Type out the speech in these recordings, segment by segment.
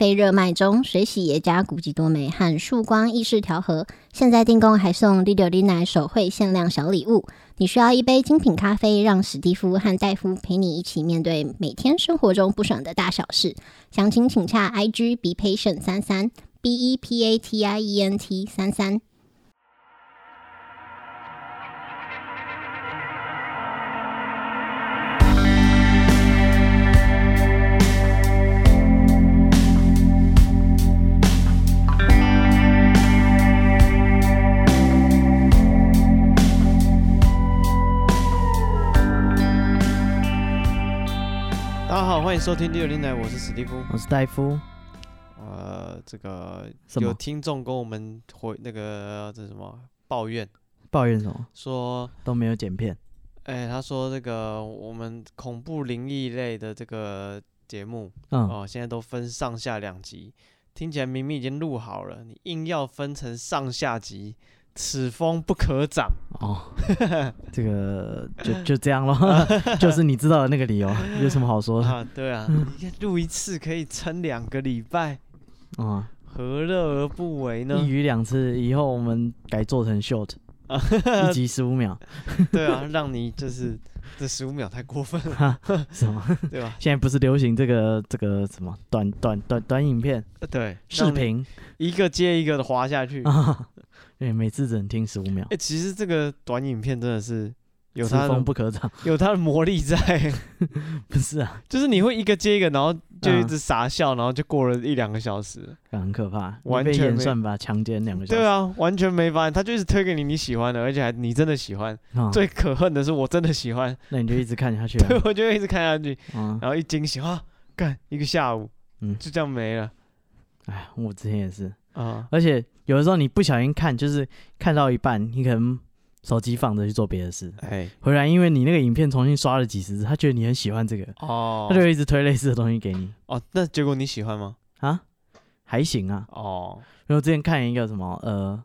啡热卖中，水洗耶加古籍多美和束光意式调和，现在订购还送 Lido 哩奶手绘限量小礼物。你需要一杯精品咖啡，让史蒂夫和戴夫陪你一起面对每天生活中不爽的大小事。详情请洽 IG be patient 三三 b e p a t i e n t 三三。欢迎收听六零奶，我是史蒂夫，我是戴夫。呃，这个有听众跟我们回那个这什么抱怨？抱怨什么？说都没有剪片。哎，他说这个我们恐怖灵异类的这个节目，嗯，哦，现在都分上下两集，听起来明明已经录好了，你硬要分成上下集。此风不可长哦，这个就就这样咯，就是你知道的那个理由，有什么好说的？啊，对啊，你看录一次可以撑两个礼拜，啊，何乐而不为呢？一鱼两次，以后我们改做成 short，一集十五秒，对啊，让你就是这十五秒太过分了，什么？对吧？现在不是流行这个这个什么短短短短影片？对，视频一个接一个的滑下去。对，每次只能听十五秒。哎、欸，其实这个短影片真的是有它的不可长，有它的魔力在。不是啊，就是你会一个接一个，然后就一直傻笑，嗯、然后就过了一两个小时，很可怕。完全被演算法强奸两个小时。对啊，完全没发现，他就一直推给你你喜欢的，而且还你真的喜欢。嗯、最可恨的是我真的喜欢，那你就一直看下去、啊。对，我就会一直看下去，嗯、然后一惊喜啊，干一个下午，嗯，就这样没了。哎，我之前也是。啊！而且有的时候你不小心看，就是看到一半，你可能手机放着去做别的事，哎，回来因为你那个影片重新刷了几十次，他觉得你很喜欢这个，哦，他就一直推类似的东西给你。哦，那结果你喜欢吗？啊，还行啊。哦，因为我之前看一个什么，呃，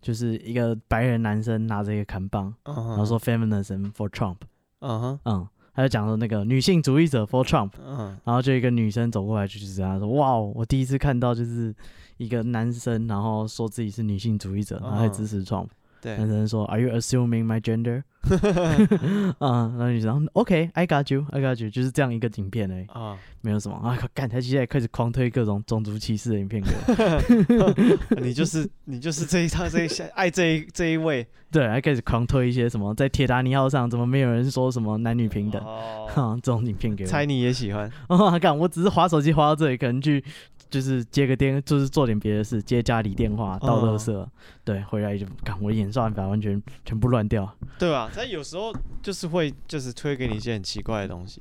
就是一个白人男生拿着一个砍棒，嗯、然后说 feminism for Trump，嗯哼，嗯，他就讲说那个女性主义者 for Trump，嗯，然后就一个女生走过来，就是跟他说，哇，我第一次看到就是。一个男生，然后说自己是女性主义者，然后还支持 Trump。对，男生说：“Are you assuming my gender？” 啊，然后女生 OK，I got you，I got you，就是这样一个影片而已。啊，没有什么啊。干，他现在开始狂推各种种族歧视的影片给我。你就是你就是这一套这一下爱这一这一位。对，还开始狂推一些什么在铁达尼号上怎么没有人说什么男女平等？哦，这种影片给我。猜你也喜欢？啊，干，我只是滑手机滑到这里，可能去。就是接个电，就是做点别的事，接家里电话、倒垃圾，哦、对，回来就看我的演算法完全全部乱掉，对吧？他有时候就是会就是推给你一些很奇怪的东西，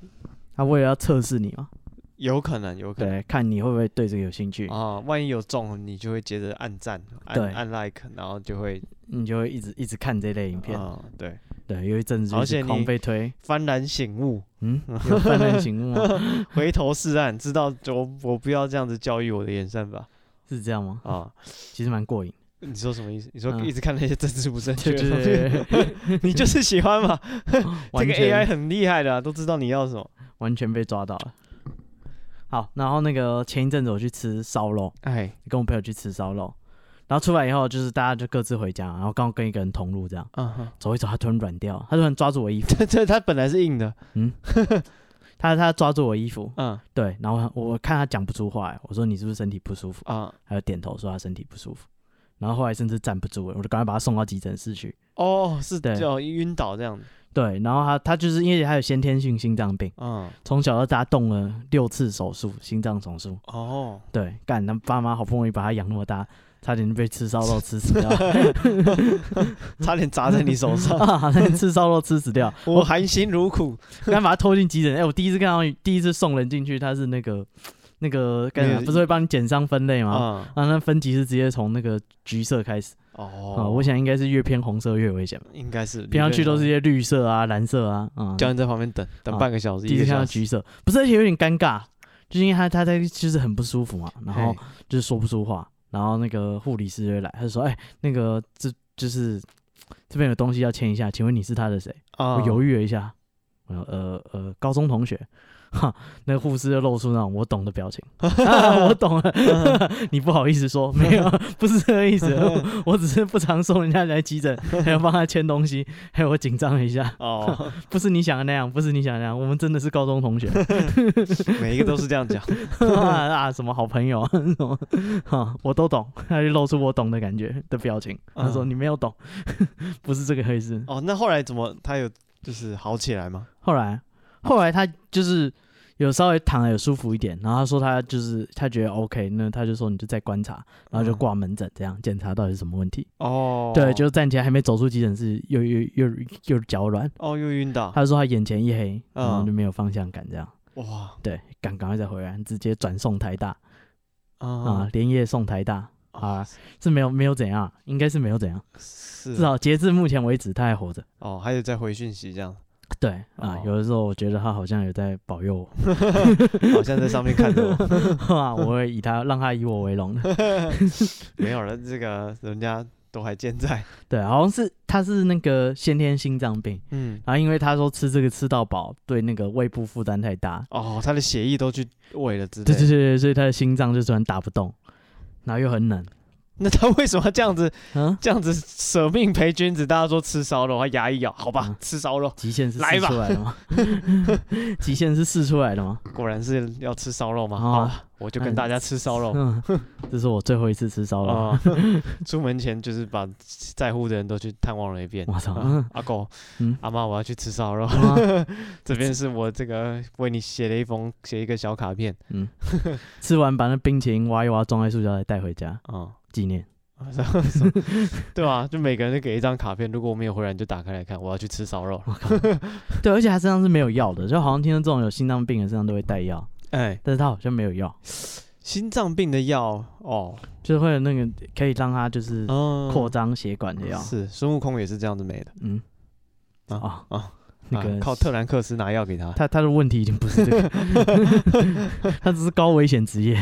他为了要测试你嘛，有可能，有可能，对，看你会不会对这个有兴趣啊？万一有中，你就会接着按赞，按对按 like，然后就会你就会一直一直看这类影片，哦、对。对，有一阵子就是狂被推，幡然醒悟，嗯，有幡然醒悟吗？回头是岸，知道我我不要这样子教育我的演算法，是这样吗？啊，其实蛮过瘾。你说什么意思？你说一直看那些政治不正确的东西，你就是喜欢嘛？这个 AI 很厉害的，都知道你要什么，完全被抓到了。好，然后那个前一阵子我去吃烧肉，哎，跟我朋友去吃烧肉。然后出来以后，就是大家就各自回家，然后刚好跟一个人同路，这样，嗯哼，走一走，他突然软掉，他突然抓住我衣服，这 他本来是硬的，嗯，他他抓住我衣服，嗯，对，然后我看他讲不出话，我说你是不是身体不舒服？啊？还有点头说他身体不舒服，然后后来甚至站不住了，我就赶快把他送到急诊室去。哦，是的，就晕倒这样子。对，然后他他就是因为他有先天性心脏病，嗯，从小到大动了六次手术，心脏手术。哦，对，干，他爸妈好不容易把他养那么大。差点被吃烧肉吃死掉，差点砸在你手上，差点吃烧肉吃死掉，我含辛茹苦，刚把他拖进急诊。哎，我第一次看到，第一次送人进去，他是那个那个干啥？不是会帮你减伤分类吗？啊，那分级是直接从那个橘色开始。哦，我想应该是越偏红色越危险，应该是，平常去都是一些绿色啊、蓝色啊，啊，叫人在旁边等等半个小时。第一次看到橘色，不是，而且有点尴尬，就是因为他他在就是很不舒服嘛，然后就是说不出话。然后那个护理师就来，他就说：“哎，那个这就是这边有东西要签一下，请问你是他的谁？”哦、我犹豫了一下，我说：“呃呃，高中同学。”哈，那个护士就露出那种我懂的表情，啊、我懂了，你不好意思说，没有，不是这个意思，我只是不常送人家来急诊，还要帮他签东西，还有我紧张了一下。哦，不是你想的那样，不是你想的那样，我们真的是高中同学，每一个都是这样讲啊，什么好朋友啊，什么哈，我都懂，他就露出我懂的感觉的表情，他说你没有懂，不是这个意思。哦，那后来怎么他有就是好起来吗？后来，后来他就是。有稍微躺的有舒服一点，然后他说他就是他觉得 OK，那他就说你就再观察，然后就挂门诊这样检查到底是什么问题。哦，对，就站起来还没走出急诊室，又又又又脚软，哦，又晕倒。他就说他眼前一黑，然后就没有方向感这样。哇，对，赶赶快再回来，直接转送台大，啊，连夜送台大啊，是没有没有怎样，应该是没有怎样，是至少截至目前为止他还活着。哦，还有再回讯息这样。对啊，有的时候我觉得他好像有在保佑我，好像在上面看着我，啊，我会以他让他以我为荣。没有了，这个人家都还健在。对，好像是他是那个先天心脏病，嗯，然后因为他说吃这个吃到饱，对那个胃部负担太大，哦，他的血液都去胃了，对对对对，所以他的心脏就突然打不动，然后又很冷。那他为什么这样子？嗯，这样子舍命陪君子？大家说吃烧肉，他牙一咬，好吧，吃烧肉。极限是来的吗？极限是试出来的吗？果然是要吃烧肉吗？好，我就跟大家吃烧肉。这是我最后一次吃烧肉。出门前就是把在乎的人都去探望了一遍。我操，阿狗，阿妈，我要去吃烧肉。这边是我这个为你写了一封，写一个小卡片。嗯，吃完把那冰淇淋挖一挖，装在塑胶袋带回家。啊。纪念，对啊？就每个人都给一张卡片，如果我没有回来，你就打开来看。我要去吃烧肉。对，而且他身上是没有药的，就好像听说这种有心脏病的身上都会带药。哎，但是他好像没有药。心脏病的药哦，就是会有那个可以让他就是扩张血管的药。是孙悟空也是这样子没的。嗯，啊啊。那个、啊、靠特兰克斯拿药给他，他他的问题已经不是这个，他只是高危险职业，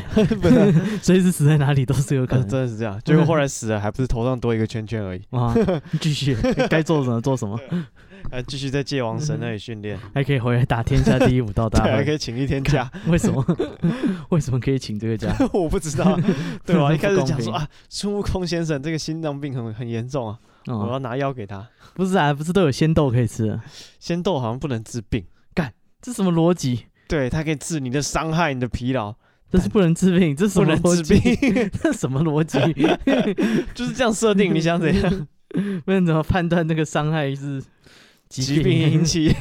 随时死在哪里都是有可能，真的是这样。结果后来 死了，还不是头上多一个圈圈而已。啊，继续该做什么做什么，还继续在界王神那里训练，还可以回来打天下第一武道大会，还可以请一天假。为什么？为什么可以请这个假？我不知道。对吧？一开始讲说啊，孙悟空先生这个心脏病很很严重啊。我要拿药给他，不是啊，不是都有仙豆可以吃？仙豆好像不能治病，干，这什么逻辑？对，它可以治你的伤害、你的疲劳，这是不能治病，这是什么不能治病？这什么逻辑？就是这样设定，你想怎样？不然怎么判断那个伤害是？疾病引起，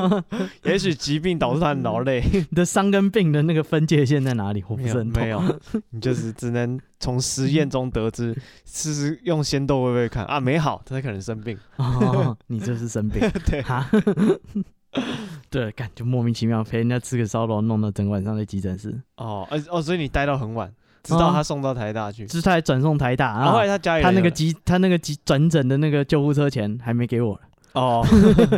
也许疾病导致他很劳累。你的伤跟病的那个分界线在哪里？我不是很懂。没有，你就是只能从实验中得知，试试用仙豆会不会看啊？没好，他可能生病。哦，你就是生病。对 哈，对，感觉莫名其妙陪人家吃个烧肉，弄到整晚上在急诊室。哦，哦，所以你待到很晚，直到他送到台大去，就是他还转送台大，然后后来他家里他那个急他那个急转诊的那个救护车钱还没给我。哦，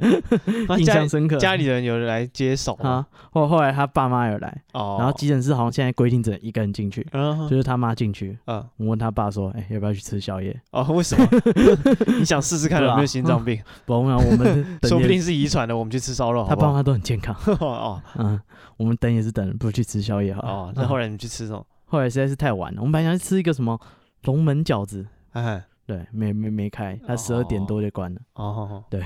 印象深刻。家里人有人来接手啊，后后来他爸妈有来，哦，然后急诊室好像现在规定只能一个人进去，就是他妈进去。嗯，我问他爸说，哎，要不要去吃宵夜？哦，为什么？你想试试看有没有心脏病？不，我们我们说不定是遗传的，我们去吃烧肉。他爸妈都很健康。哦，嗯，我们等也是等，不如去吃宵夜好。哦，那后来你去吃什么？后来实在是太晚了，我们本来想去吃一个什么龙门饺子，哎。对，没没没开，他十二点多就关了。哦，对，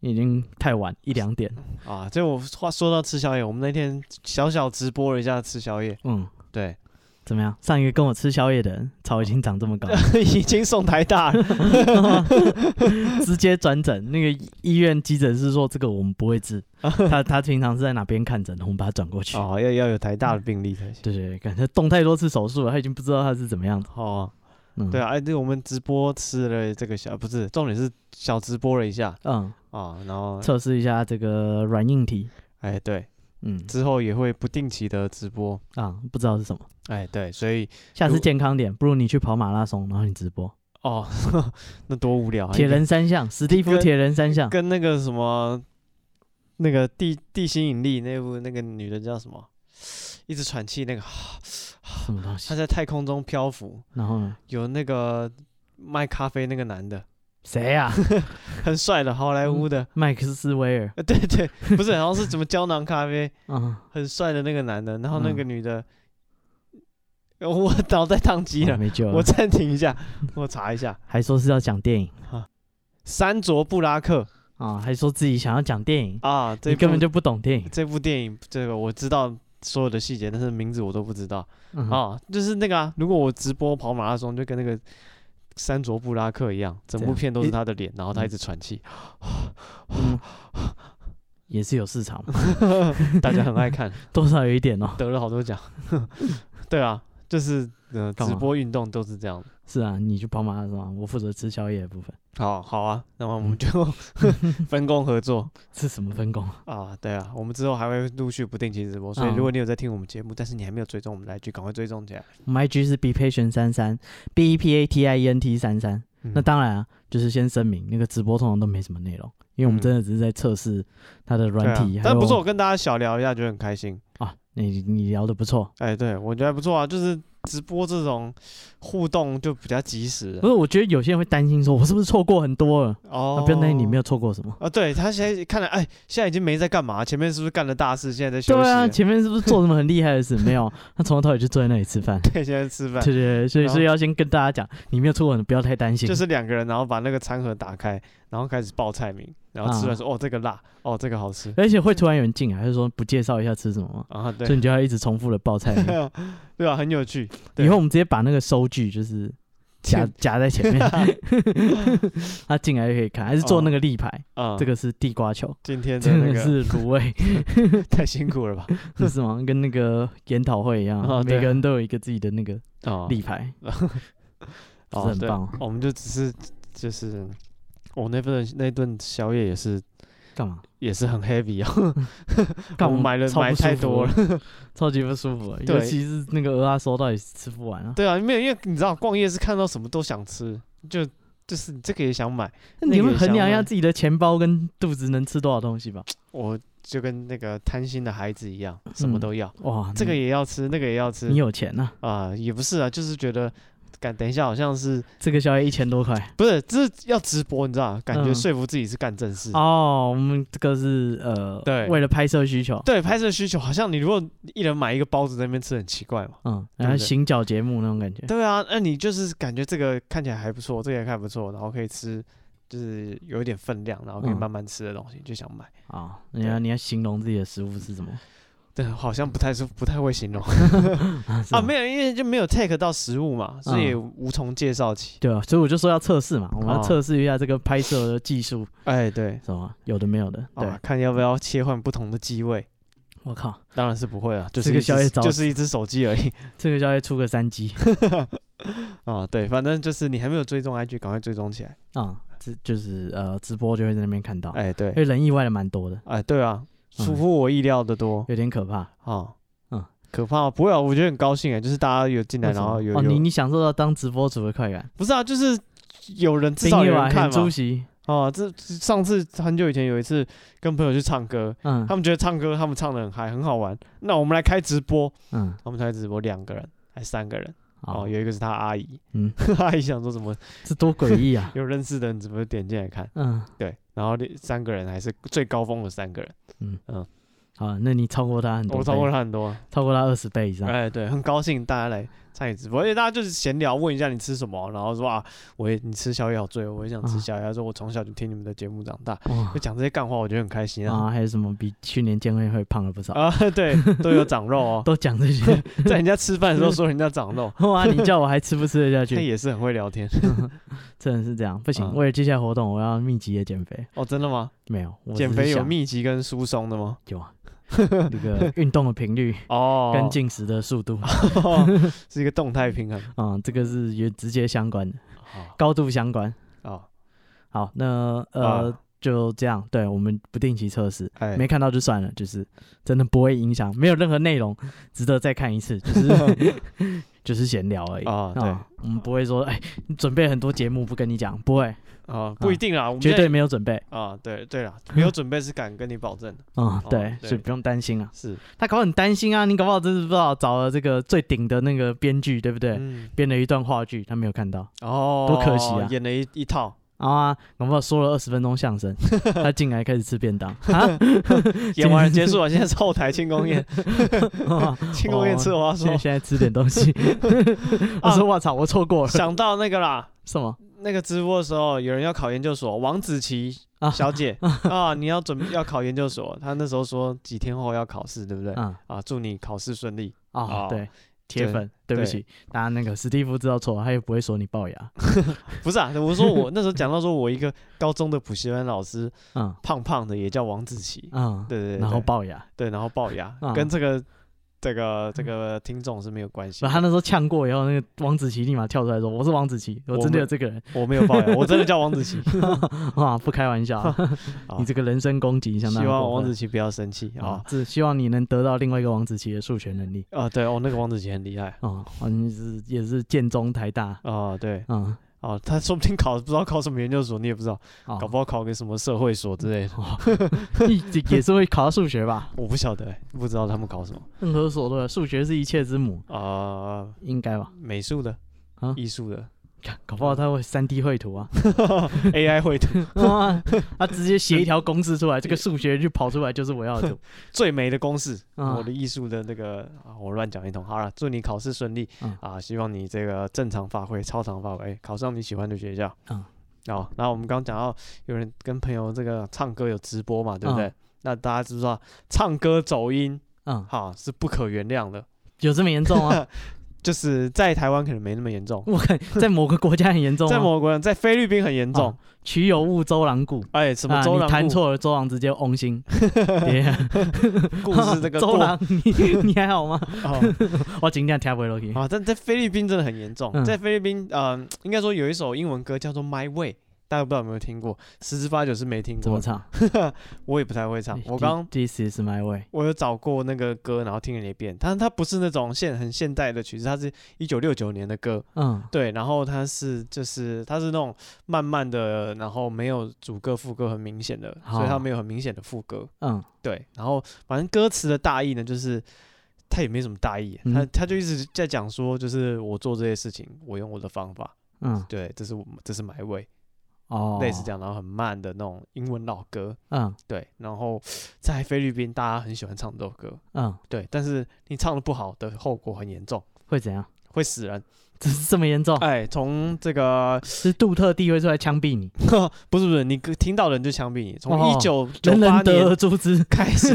已经太晚一两点啊。这我话说到吃宵夜，我们那天小小直播了一下吃宵夜。嗯，对，怎么样？上一个跟我吃宵夜的人，草已经长这么高，已经送台大了，直接转诊。那个医院急诊室说这个我们不会治，他他平常是在哪边看诊的？我们把他转过去。哦，要要有台大的病历才行。对对，感觉动太多次手术了，他已经不知道他是怎么样的。哦。嗯、对啊，哎，对，我们直播吃了这个小，不是，重点是小直播了一下，嗯，啊，然后测试一下这个软硬体，哎，对，嗯，之后也会不定期的直播。啊，不知道是什么，哎，对，所以下次健康点，不如你去跑马拉松，然后你直播，哦，那多无聊，铁人三项，史蒂夫铁人三项，跟那个什么，那个地地心引力那部那个女的叫什么，一直喘气那个。什么东西？他在太空中漂浮，然后呢？有那个卖咖啡那个男的，谁呀？很帅的好莱坞的麦克斯威尔。对对，不是，好像是什么胶囊咖啡。嗯，很帅的那个男的，然后那个女的，我脑袋宕机了，没救了。我暂停一下，我查一下。还说是要讲电影啊？山卓布拉克啊，还说自己想要讲电影啊？你根本就不懂电影。这部电影，这个我知道所有的细节，但是名字我都不知道。啊，就是那个啊，如果我直播跑马拉松，就跟那个。山卓布拉克一样，整部片都是他的脸，然后他一直喘气，嗯，也是有市场，大家很爱看，多少有一点哦，得了好多奖，对啊，就是呃，直播运动都是这样。是啊，你去跑马拉松，我负责吃宵夜的部分。好，好啊，那么我们就 分工合作。是什么分工啊？对啊，我们之后还会陆续不定期直播，所以如果你有在听我们节目，但是你还没有追踪我们的 IG，赶快追踪起来。我们 IG 是 be patient 三三 B E P A T I E N T 三三。那当然啊，就是先声明，那个直播通常都没什么内容，因为我们真的只是在测试它的软体。但不是，我跟大家小聊一下，觉得很开心啊。你你聊的不错，哎，对我觉得还不错啊，就是。直播这种互动就比较及时，不是？我觉得有些人会担心说，我是不是错过很多了？哦，不要担心，你没有错过什么啊？对他现在看来，哎，现在已经没在干嘛，前面是不是干了大事？现在在休息。对啊，前面是不是做什么很厉害的事？没有，他从头到尾就坐在那里吃饭。对，现在吃饭。对对对，所以所以要先跟大家讲，你没有错过，你不要太担心。就是两个人，然后把那个餐盒打开，然后开始报菜名。然后吃完说哦，这个辣哦，这个好吃，而且会突然有人进来，还是说不介绍一下吃什么吗？啊，对，所以你就要一直重复的报菜名，对啊，很有趣。以后我们直接把那个收据就是夹夹在前面，他进来就可以看，还是做那个立牌啊？这个是地瓜球，今天真的是卤味，太辛苦了吧？是吗？跟那个研讨会一样，每个人都有一个自己的那个立牌，是很棒。我们就只是就是。我那份那顿宵夜也是干嘛？也是很 heavy 啊！我买了买太多了，超级不舒服。尤其是那个蚵仔酥到底吃不完啊？对啊，没有，因为你知道逛夜市看到什么都想吃，就就是你这个也想买。那你会衡量一下自己的钱包跟肚子能吃多少东西吧。我就跟那个贪心的孩子一样，什么都要。哇，这个也要吃，那个也要吃。你有钱呐？啊，也不是啊，就是觉得。感等一下，好像是这个宵夜一千多块，不是，这是要直播，你知道？感觉说服自己是干正事哦。我们这个是呃，对，为了拍摄需求，对，拍摄需求，好像你如果一人买一个包子在那边吃，很奇怪嘛。嗯，然后行脚节目那种感觉。对啊，那你就是感觉这个看起来还不错，这个也还不错，然后可以吃，就是有一点分量，然后可以慢慢吃的东西，就想买啊。你要你要形容自己的食物是什么？对，好像不太是不太会形容 啊，没有，因为就没有 take 到实物嘛，所以无从介绍起。对啊，所以我就说要测试嘛，我们要测试一下这个拍摄的技术。哎，对，什么有的没有的，对，看要不要切换不同的机位。我靠，当然是不会啊，就是一个宵夜，就是一只手机而已。这个宵夜出个三 G。啊，对，反正就是你还没有追踪 IG，赶快追踪起来啊！这就是呃，直播就会在那边看到。哎，对，因为人意外的蛮多的。哎，对啊。出乎我意料的多，有点可怕。哦，嗯，可怕不会啊，我觉得很高兴哎，就是大家有进来，然后有哦，你你享受到当直播主的快感，不是啊，就是有人至少有人看嘛，哦，这上次很久以前有一次跟朋友去唱歌，嗯，他们觉得唱歌他们唱的很嗨，很好玩，那我们来开直播，嗯，我们开直播两个人还三个人，哦，有一个是他阿姨，嗯，阿姨想说什么，这多诡异啊，有认识的人怎么点进来看，嗯，对。然后三个人还是最高峰的三个人，嗯嗯，好，那你超过他很多，我超过他很多，超过他二十倍以上。哎，对，很高兴大家来参与直播，而且大家就是闲聊，问一下你吃什么，然后说啊，我也你吃宵夜好醉，我也想吃宵夜。他说我从小就听你们的节目长大，就讲这些干话，我觉得很开心啊。还有什么比去年见面会胖了不少啊？对，都有长肉哦，都讲这些，在人家吃饭的时候说人家长肉，哇，你叫我还吃不吃得下去？那也是很会聊天。真的是这样，不行。为了接下来活动，我要密集的减肥。哦，真的吗？没有，减肥有密集跟疏松的吗？有啊，那个运动的频率 哦，跟进食的速度。是一个动态平衡。嗯，这个是有直接相关的，高度相关。哦，好，那呃就这样，对我们不定期测试，没看到就算了，就是真的不会影响，没有任何内容值得再看一次，就是。就是闲聊而已。啊，对，我们不会说，哎，你准备很多节目不跟你讲，不会啊，不一定啊，绝对没有准备。啊，对对了，没有准备是敢跟你保证的，啊，对，所以不用担心啊，是。他搞很担心啊，你搞不好真是不知道找了这个最顶的那个编剧，对不对？编了一段话剧，他没有看到，哦，多可惜啊，演了一一套，啊，搞不好说了二十分钟相声，他进来开始吃便当，演完了结束了，现在是后台庆功宴，庆功宴吃我要说，现在吃点东西。我说我操，我错过了，想到那个啦，什么？那个直播的时候，有人要考研究所，王子琪小姐。啊，你要准备要考研究所，他那时候说几天后要考试，对不对？啊，祝你考试顺利。啊，对。铁粉，对。不起，大家那个史蒂夫知道错，他也不会说你龅牙，不是啊，我说我那时候讲到说我一个高中的补习班老师，嗯，胖胖的也叫王子琪，嗯，对对，然后龅牙，对，然后龅牙，跟这个这个这个听众是没有关系。他那时候呛过以后，那个王子琪立马跳出来说：“我是王子琪，我真的有这个人，我没有抱怨，我真的叫王子琪。”啊，不开玩笑，你这个人身攻击相当。希望王子琪不要生气啊，是希望你能得到另外一个王子琪的数学能力啊。对哦，那个王子琪很厉害啊，你是也是建中台大啊，对，嗯。哦，他说不定考不知道考什么研究所，你也不知道，哦、搞不好考个什么社会所之类的，哦、也是会考到数学吧？我不晓得，不知道他们考什么。任何所的，数学是一切之母啊，呃、应该吧？美术的啊，艺术的。搞不好他会三 D 绘图啊，AI 绘图，他直接写一条公式出来，这个数学就跑出来就是我要的图，最美的公式，我的艺术的那个，我乱讲一通。好了，祝你考试顺利啊！希望你这个正常发挥，超常发挥，考上你喜欢的学校。嗯，好，然后我们刚刚讲到有人跟朋友这个唱歌有直播嘛，对不对？那大家知不知道唱歌走音，嗯，好是不可原谅的，有这么严重啊？就是在台湾可能没那么严重，我看在某个国家很严重，在某个国家，在菲律宾很严重。曲有误周郎顾，哎，什么周郎？你弹错了，周郎直接翁心。故事这个 周郎，你你还好吗？我今天听不落去。啊，但在菲律宾真的很严重，在菲律宾，呃，应该说有一首英文歌叫做《My Way》。大家不知道有没有听过，十之八九是没听过。怎么唱？我也不太会唱。我刚 This is my way。我有找过那个歌，然后听了一遍。但它不是那种现很现代的曲子，它是一九六九年的歌。嗯，对。然后它是就是它是那种慢慢的，然后没有主歌副歌很明显的，所以它没有很明显的副歌。嗯，对。然后反正歌词的大意呢，就是它也没什么大意，它它就一直在讲说，就是我做这些事情，我用我的方法。嗯，对，这是我这是 my way。哦，类似这样，然后很慢的那种英文老歌，嗯，对，然后在菲律宾，大家很喜欢唱这首歌，嗯，对，但是你唱的不好的后果很严重，会怎样？会死人，这是这么严重？哎，从这个 是杜特地会出来枪毙你？不是不是，你听到人就枪毙你。从一九九八年开始，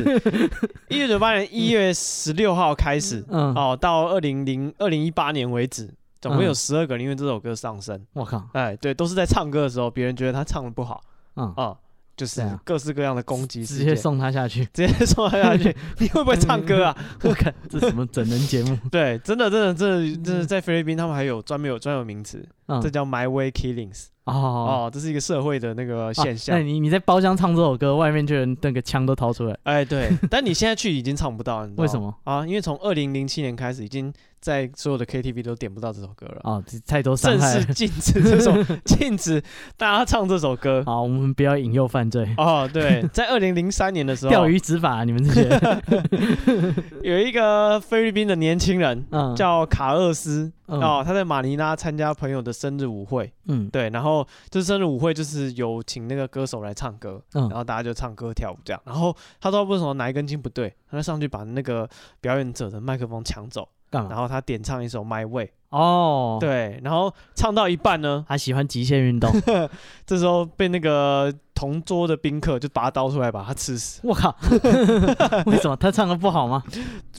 一九九八年一月十六号开始，嗯，哦，到二零零二零一八年为止。总共有十二个人因为这首歌上升。我靠！哎，对，都是在唱歌的时候，别人觉得他唱的不好，嗯啊，就是各式各样的攻击，直接送他下去，直接送他下去。你会不会唱歌啊？我 看这什么整人节目？对，真的，真的，真的，真的，在菲律宾，他们还有专门有专有名词，这叫 My Way Killings。哦哦，这是一个社会的那个现象。那你你在包厢唱这首歌，外面就人那个枪都掏出来。哎，对，但你现在去已经唱不到，为什么啊？因为从二零零七年开始已经。在所有的 KTV 都点不到这首歌了啊！太多伤害，正式禁止这首，禁止大家唱这首歌。好，我们不要引诱犯罪哦。对，在二零零三年的时候，钓鱼执法，你们这些 有一个菲律宾的年轻人，叫卡厄斯哦，他在马尼拉参加朋友的生日舞会，嗯，对，然后这生日舞会就是有请那个歌手来唱歌，然后大家就唱歌跳舞这样，然后他说为什么哪一根筋不对，他就上去把那个表演者的麦克风抢走。然后他点唱一首《My Way》哦，对，然后唱到一半呢，他喜欢极限运动，这时候被那个同桌的宾客就拔刀出来把他刺死。我靠，为什么他唱的不好吗？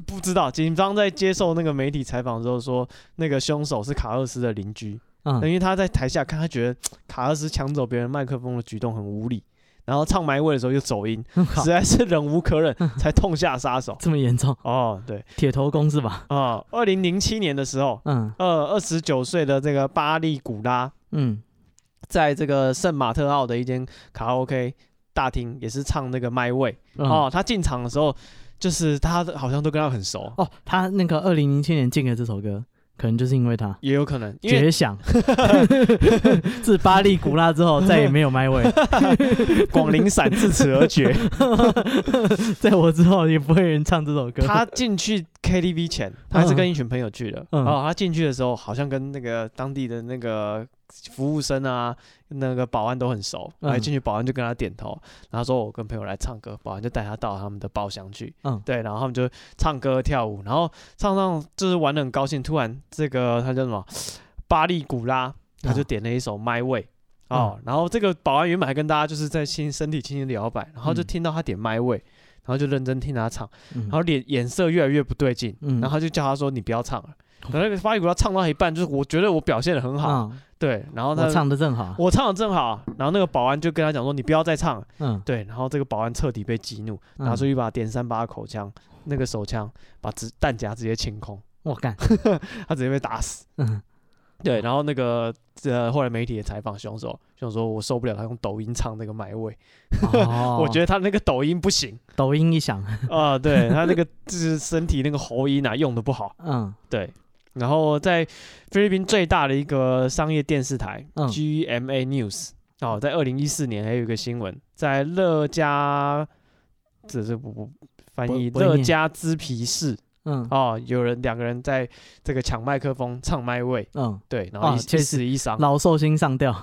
不知道。警方在接受那个媒体采访的时候说，那个凶手是卡尔斯的邻居，嗯，因为他在台下看，他觉得卡尔斯抢走别人麦克风的举动很无理。然后唱埋位的时候又走音，实在是忍无可忍，才痛下杀手。这么严重？哦，对，铁头功是吧？啊，二零零七年的时候，嗯，二二十九岁的这个巴利古拉，嗯，在这个圣马特奥的一间卡拉 OK 大厅，也是唱那个埋位。哦，他进场的时候，就是他好像都跟他很熟。哦，他那个二零零七年进的这首歌。可能就是因为他，也有可能绝响。自巴利古拉之后，再也没有麦位。广陵散自此而绝。在我之后，也不会有人唱这首歌。他进去 KTV 前，他还是跟一群朋友去的。然后他进去的时候，好像跟那个当地的那个服务生啊，那个保安都很熟，然后进去保安就跟他点头，然后说我跟朋友来唱歌，保安就带他到他们的包厢去，嗯，对，然后他们就唱歌跳舞，然后唱唱就是玩的很高兴，突然这个他叫什么巴利古拉，他就点了一首 My Way。哦，然后这个保安原本还跟大家就是在轻身体轻轻摇摆，然后就听到他点 My Way，然后就认真听他唱，然后脸颜色越来越不对劲，然后他就叫他说你不要唱了。然后那个巴里古拉唱到一半，就是我觉得我表现的很好，对，然后他唱的正好，我唱的正好，然后那个保安就跟他讲说你不要再唱了，嗯，对，然后这个保安彻底被激怒，拿出一把点三八口枪，那个手枪把子弹夹直接清空，我干，他直接被打死，嗯。对，然后那个呃，后来媒体也采访凶手，凶手说我受不了他用抖音唱那个 My Way，我觉得他那个抖音不行，抖音一响 啊，对他那个就是身体那个喉音啊用的不好，嗯，对。然后在菲律宾最大的一个商业电视台 GMA News 哦，在二零一四年还有一个新闻，在乐加，这是不不翻译乐加兹皮市。嗯。哦，有人两个人在这个抢麦克风唱 My Way，嗯。对，然后一死一伤，老寿星上吊，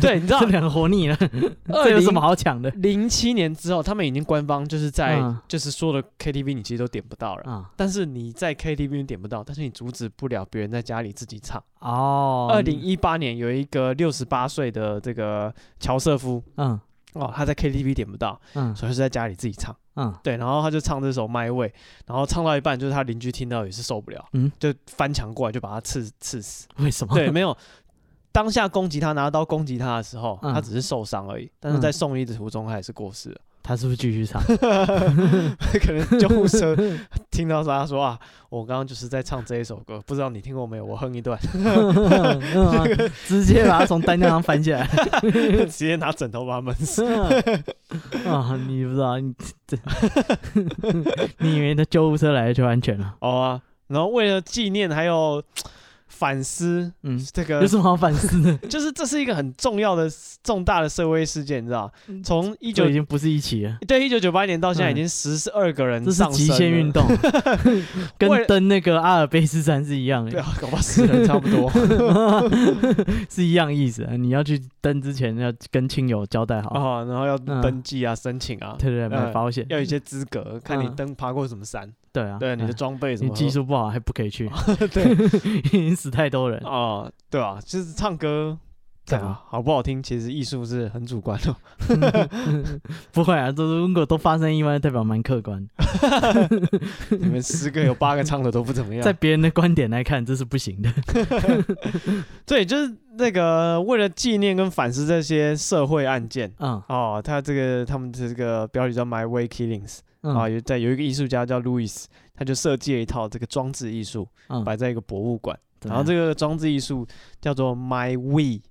对，你知道 两个活腻了，这有什么好抢的？零七年之后，他们已经官方就是在就是说的 KTV 你其实都点不到了，但是你在 KTV 你点不到，但是你阻止不了别人在家里自己唱。哦。二零一八年有一个六十八岁的这个乔瑟夫，嗯。哦，他在 KTV 点不到，嗯，所以是在家里自己唱。嗯，对，然后他就唱这首《My Way》，然后唱到一半，就是他邻居听到也是受不了，嗯，就翻墙过来就把他刺刺死。为什么？对，没有，当下攻击他拿刀攻击他的时候，嗯、他只是受伤而已，但是在送医的途中他也是过世了。他是不是继续唱？可能救护车 听到他说啊，我刚刚就是在唱这一首歌，不知道你听过没有？我哼一段，直接把他从担架上翻起来，直接拿枕头把他闷死。啊，你不知道，你这，你以为那救护车来了就安全了？哦啊，然后为了纪念，还有。反思，嗯，这个有什么好反思的？就是这是一个很重要的、重大的社会事件，你知道？从一九已经不是一起了，对，一九九八年到现在已经十二个人上升。这是极限运动，跟登那个阿尔卑斯山是一样的。对啊，搞不好死人差不多，是一样意思。你要去登之前要跟亲友交代好啊，然后要登记啊、申请啊，对对，买保险，要有一些资格，看你登爬过什么山。对啊，对你的装备什么，你技术不好还不可以去。对，已经死太多人啊，对啊，就是唱歌，对啊，好不好听，其实艺术是很主观的。不会啊，就是如果都发生意外，代表蛮客观。你们十个有八个唱的都不怎么样，在别人的观点来看，这是不行的。对，就是那个为了纪念跟反思这些社会案件，嗯，哦，他这个他们这个标题叫 My Way Killings。啊，有在有一个艺术家叫路易斯，他就设计了一套这个装置艺术，摆在一个博物馆。然后这个装置艺术叫做 My Way，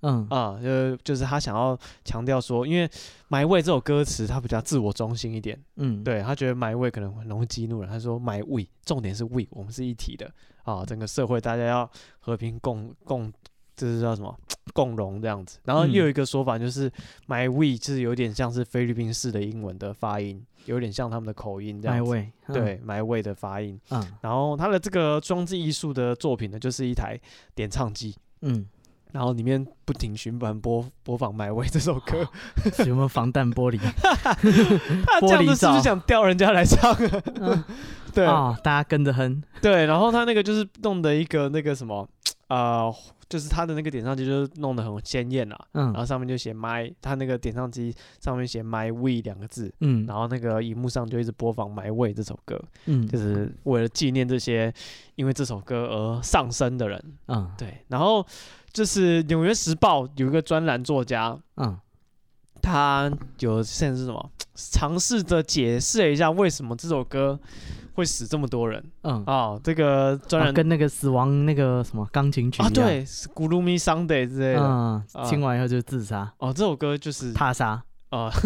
嗯。啊，就就是他想要强调说，因为 My Way 这首歌词它比较自我中心一点，嗯，对他觉得 My Way 可能很容易激怒人，他说 My Way，重点是 We，我们是一体的。啊，整个社会大家要和平共共。这是叫什么 共荣这样子，然后又有一个说法就是 My way 就是有点像是菲律宾式的英文的发音，有点像他们的口音这样子。My way，对，My way 的发音。嗯，然后他的这个装置艺术的作品呢，就是一台点唱机。嗯，然后里面不停循环播播放 My way 这首歌，有没有防弹玻璃？他这样子是不是想吊人家来唱？对啊，大家跟着哼。对，然后他那个就是弄的一个那个什么呃。就是他的那个点唱机，就是弄得很鲜艳啦，嗯，然后上面就写 My，他那个点唱机上面写 My Way 两个字，嗯，然后那个荧幕上就一直播放 My Way 这首歌，嗯，就是为了纪念这些因为这首歌而丧生的人，嗯，对，然后就是纽约时报有一个专栏作家，嗯，他有现在是什么，尝试着解释一下为什么这首歌。会死这么多人，嗯哦，这个专栏跟那个死亡那个什么钢琴曲啊，对，Gloomy Sunday 之类的，嗯，听完以后就自杀。哦，这首歌就是他杀哦，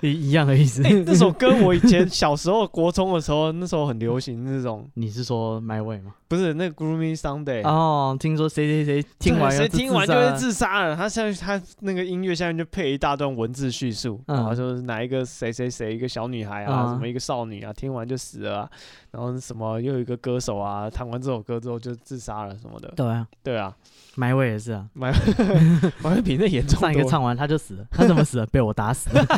一一样的意思。那首歌我以前小时候国中的时候，那时候很流行那种。你是说 My Way 吗？不是那个 Groomy Sunday 哦，听说谁谁谁听完谁听完就会自杀了。他下他那个音乐下面就配一大段文字叙述，然后说哪一个谁谁谁一个小女孩啊，什么一个少女啊，听完就死了，然后什么又有一个歌手啊，弹完这首歌之后就自杀了什么的。对啊，对啊，埋尾也是啊，埋 埋尾比那严重。上一个唱完他就死了，他怎么死了？被我打死了，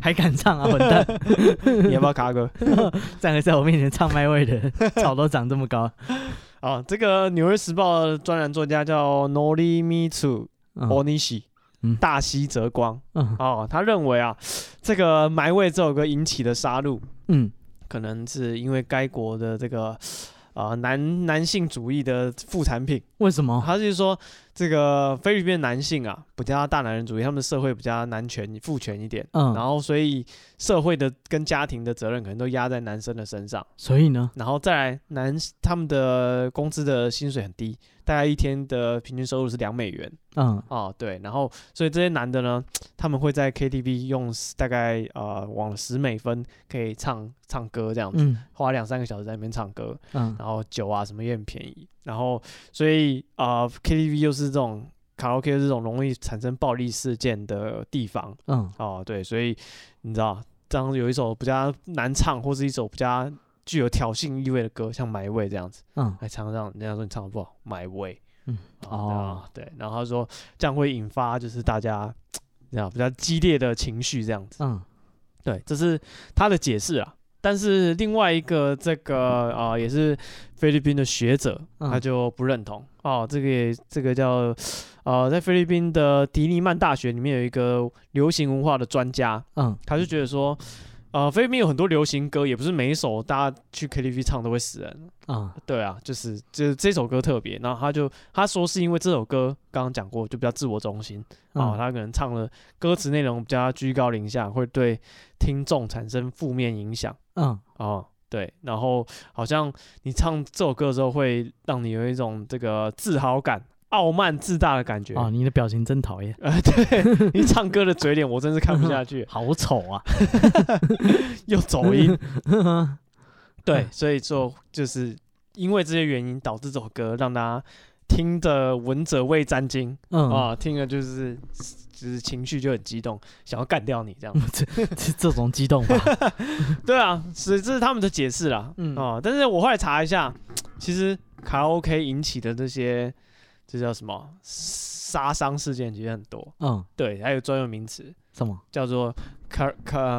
还敢唱啊，混蛋！你要不要卡哥？站在在我面前唱麦味的，草都长这么高。啊，这个《纽约时报》的专栏作家叫 Norimitsu Onishi，大西泽光。嗯，哦，他认为啊，这个埋位这首歌引起的杀戮，嗯，可能是因为该国的这个。啊、呃，男男性主义的副产品，为什么？他就是说，这个菲律宾男性啊，比较大男人主义，他们的社会比较男权、父权一点，嗯，然后所以社会的跟家庭的责任可能都压在男生的身上，所以呢，然后再来男他们的工资的薪水很低。大概一天的平均收入是两美元，嗯，哦，对，然后所以这些男的呢，他们会在 KTV 用大概呃往十美分可以唱唱歌这样子，嗯、花两三个小时在那边唱歌，嗯，然后酒啊什么也很便宜，然后所以啊、呃、KTV 又是这种卡拉 OK 这种容易产生暴力事件的地方，嗯，哦，对，所以你知道，这样有一首比较难唱，或是一首比较。具有挑衅意味的歌，像埋位这样子，嗯，还常常人家说你唱的不好，埋位，嗯，哦，对，然后他说这样会引发就是大家这样比较激烈的情绪这样子，嗯，对，这是他的解释啊。但是另外一个这个啊、呃，也是菲律宾的学者，他就不认同哦。这个也这个叫呃，在菲律宾的迪尼曼大学里面有一个流行文化的专家，嗯，他就觉得说。呃，菲律宾有很多流行歌，也不是每一首大家去 KTV 唱都会死人啊。嗯、对啊，就是就是这首歌特别，然后他就他说是因为这首歌刚刚讲过，就比较自我中心啊，嗯、他可能唱的歌词内容比较居高临下，会对听众产生负面影响。嗯，哦，对，然后好像你唱这首歌的时候，会让你有一种这个自豪感。傲慢自大的感觉啊！你的表情真讨厌。呃，对，你唱歌的嘴脸我真是看不下去，好丑啊！又走音。对，所以说就是因为这些原因导致这首歌让大家听着闻者未沾巾，嗯啊，听了就是就是情绪就很激动，想要干掉你这样子，这这种激动吧？对啊，所以这是他们的解释啦。嗯啊，但是我后来查一下，其实卡拉 OK 引起的这些。这叫什么杀伤事件？其实很多，嗯，对，还有专有名词，什么叫做 kar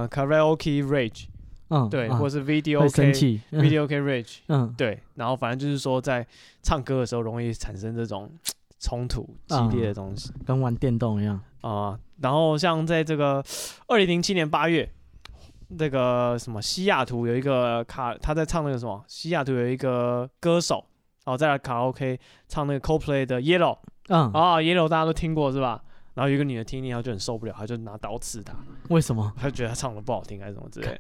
karaoke rage，嗯，对，或者是 video k video k rage，嗯，对，然后反正就是说在唱歌的时候容易产生这种冲突激烈的东西，跟玩电动一样啊。然后像在这个二零零七年八月，那个什么西雅图有一个卡，他在唱那个什么西雅图有一个歌手。哦，再来卡拉 OK 唱那个 Coldplay 的 Yellow，嗯，啊、哦、Yellow 大家都听过是吧？然后有一个女的听听，她就很受不了，她就拿刀刺他。为什么？她觉得她唱的不好听还是什么之类？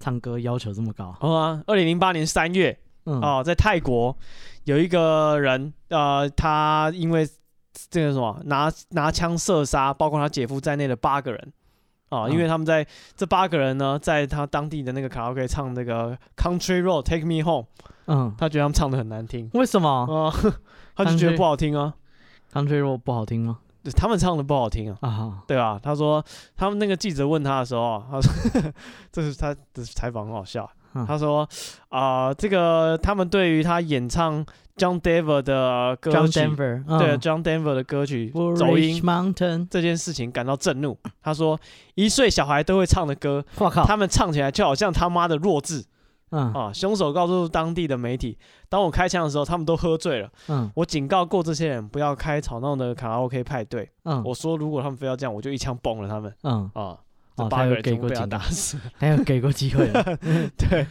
唱歌要求这么高？哦啊，二零零八年三月，嗯、哦，在泰国有一个人，呃，他因为这个什么拿拿枪射杀，包括他姐夫在内的八个人，啊、因为他们在这八个人呢，在他当地的那个卡拉 OK 唱那个 Country Road Take Me Home。嗯，他觉得他们唱的很难听，为什么？啊，他就觉得不好听啊。Country Road 不好听吗？对，他们唱的不好听啊。啊，对啊。他说，他们那个记者问他的时候，他说，这是他的采访很好笑。他说，啊，这个他们对于他演唱 John Denver 的歌曲，对 John Denver 的歌曲走音这件事情感到震怒。他说，一岁小孩都会唱的歌，他们唱起来就好像他妈的弱智。嗯啊！凶手告诉当地的媒体，当我开枪的时候，他们都喝醉了。嗯，我警告过这些人不要开吵闹的卡拉 OK 派对。嗯，我说如果他们非要这样，我就一枪崩了他们。嗯啊，这八个人全部被他打死，还有给过机会。对，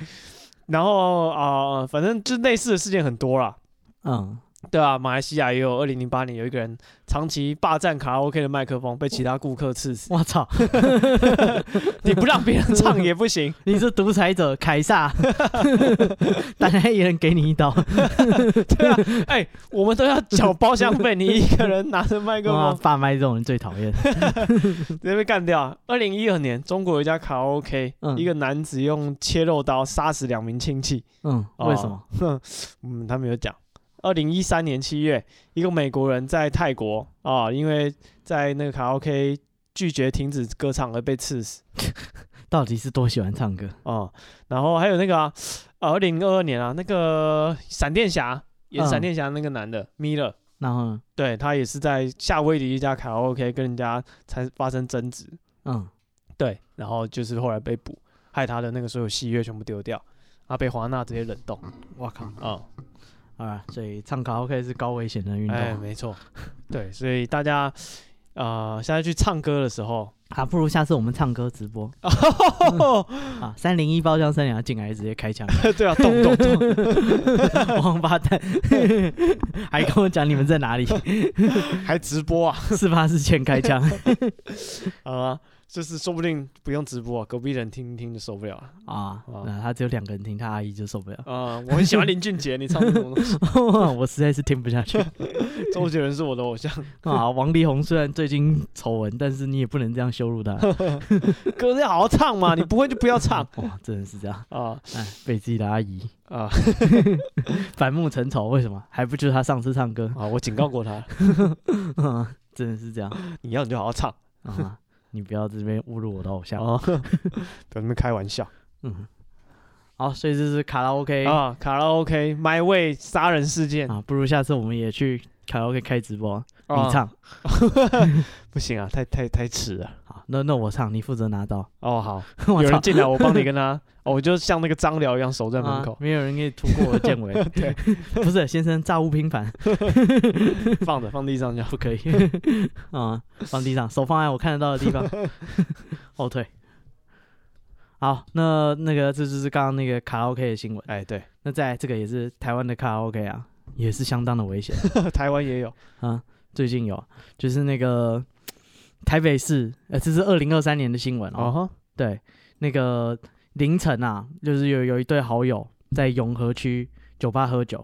然后啊、呃，反正就类似的事件很多啦。嗯对啊，马来西亚也有，二零零八年有一个人长期霸占卡拉 OK 的麦克风，被其他顾客刺死。我操！你不让别人唱也不行，你是独裁者凯撒，大家一人给你一刀。对啊，哎、欸，我们都要缴包厢费，你一个人拿着麦克风，霸麦这种人最讨厌，直接被干掉。二零一二年，中国有一家卡拉 OK，、嗯、一个男子用切肉刀杀死两名亲戚。嗯，为什么？哦、嗯，他没有讲。二零一三年七月，一个美国人在泰国啊，因为在那个卡拉 OK 拒绝停止歌唱而被刺死。到底是多喜欢唱歌啊？然后还有那个啊，二零二二年啊，那个闪电侠也是闪电侠那个男的、嗯、米勒，然后呢，对他也是在夏威夷一家卡拉 OK 跟人家才发生争执。嗯，对，然后就是后来被捕，害他的那个所有喜悦全部丢掉，然后被华纳直接冷冻。我靠啊！啊，所以唱卡拉 OK 是高危险的运动。哎，没错，对，所以大家，呃，现在去唱歌的时候，啊，不如下次我们唱歌直播。啊，三零一包厢三两进来直接开枪。对啊，咚咚咚，王八蛋，还跟我讲你们在哪里？还直播啊？事发之前开枪。好啊。就是说不定不用直播，隔壁人听听就受不了了啊！那他只有两个人听，他阿姨就受不了啊！我很喜欢林俊杰，你唱什么东西？我实在是听不下去。周杰伦是我的偶像啊！王力宏虽然最近丑闻，但是你也不能这样羞辱他。歌要好好唱嘛，你不会就不要唱。哇，真的是这样啊！哎，被自己的阿姨啊反目成仇，为什么？还不就是他上次唱歌啊？我警告过他，真的是这样。你要你就好好唱啊！你不要这边侮辱我的偶像哦，不要这边开玩笑。嗯，好，所以这是卡拉 OK 啊，卡拉 OK，My Way 杀人事件啊，不如下次我们也去卡拉 OK 开直播，你唱，不行啊，太太太迟了。好，那那我唱，你负责拿刀。哦，好，有人进来，我帮你跟他。哦，我就像那个张辽一样守在门口，没有人可以突破我的剑尾。对，不是先生，诈物拼盘，放着，放地上就不可以。啊，放地上，手放在我看得到的地方，后退。好，那那个这就是刚刚那个卡拉 OK 的新闻。哎，对，那在这个也是台湾的卡拉 OK 啊，也是相当的危险。台湾也有啊，最近有，就是那个台北市，呃，这是二零二三年的新闻哦。对，那个。凌晨啊，就是有有一对好友在永和区酒吧喝酒，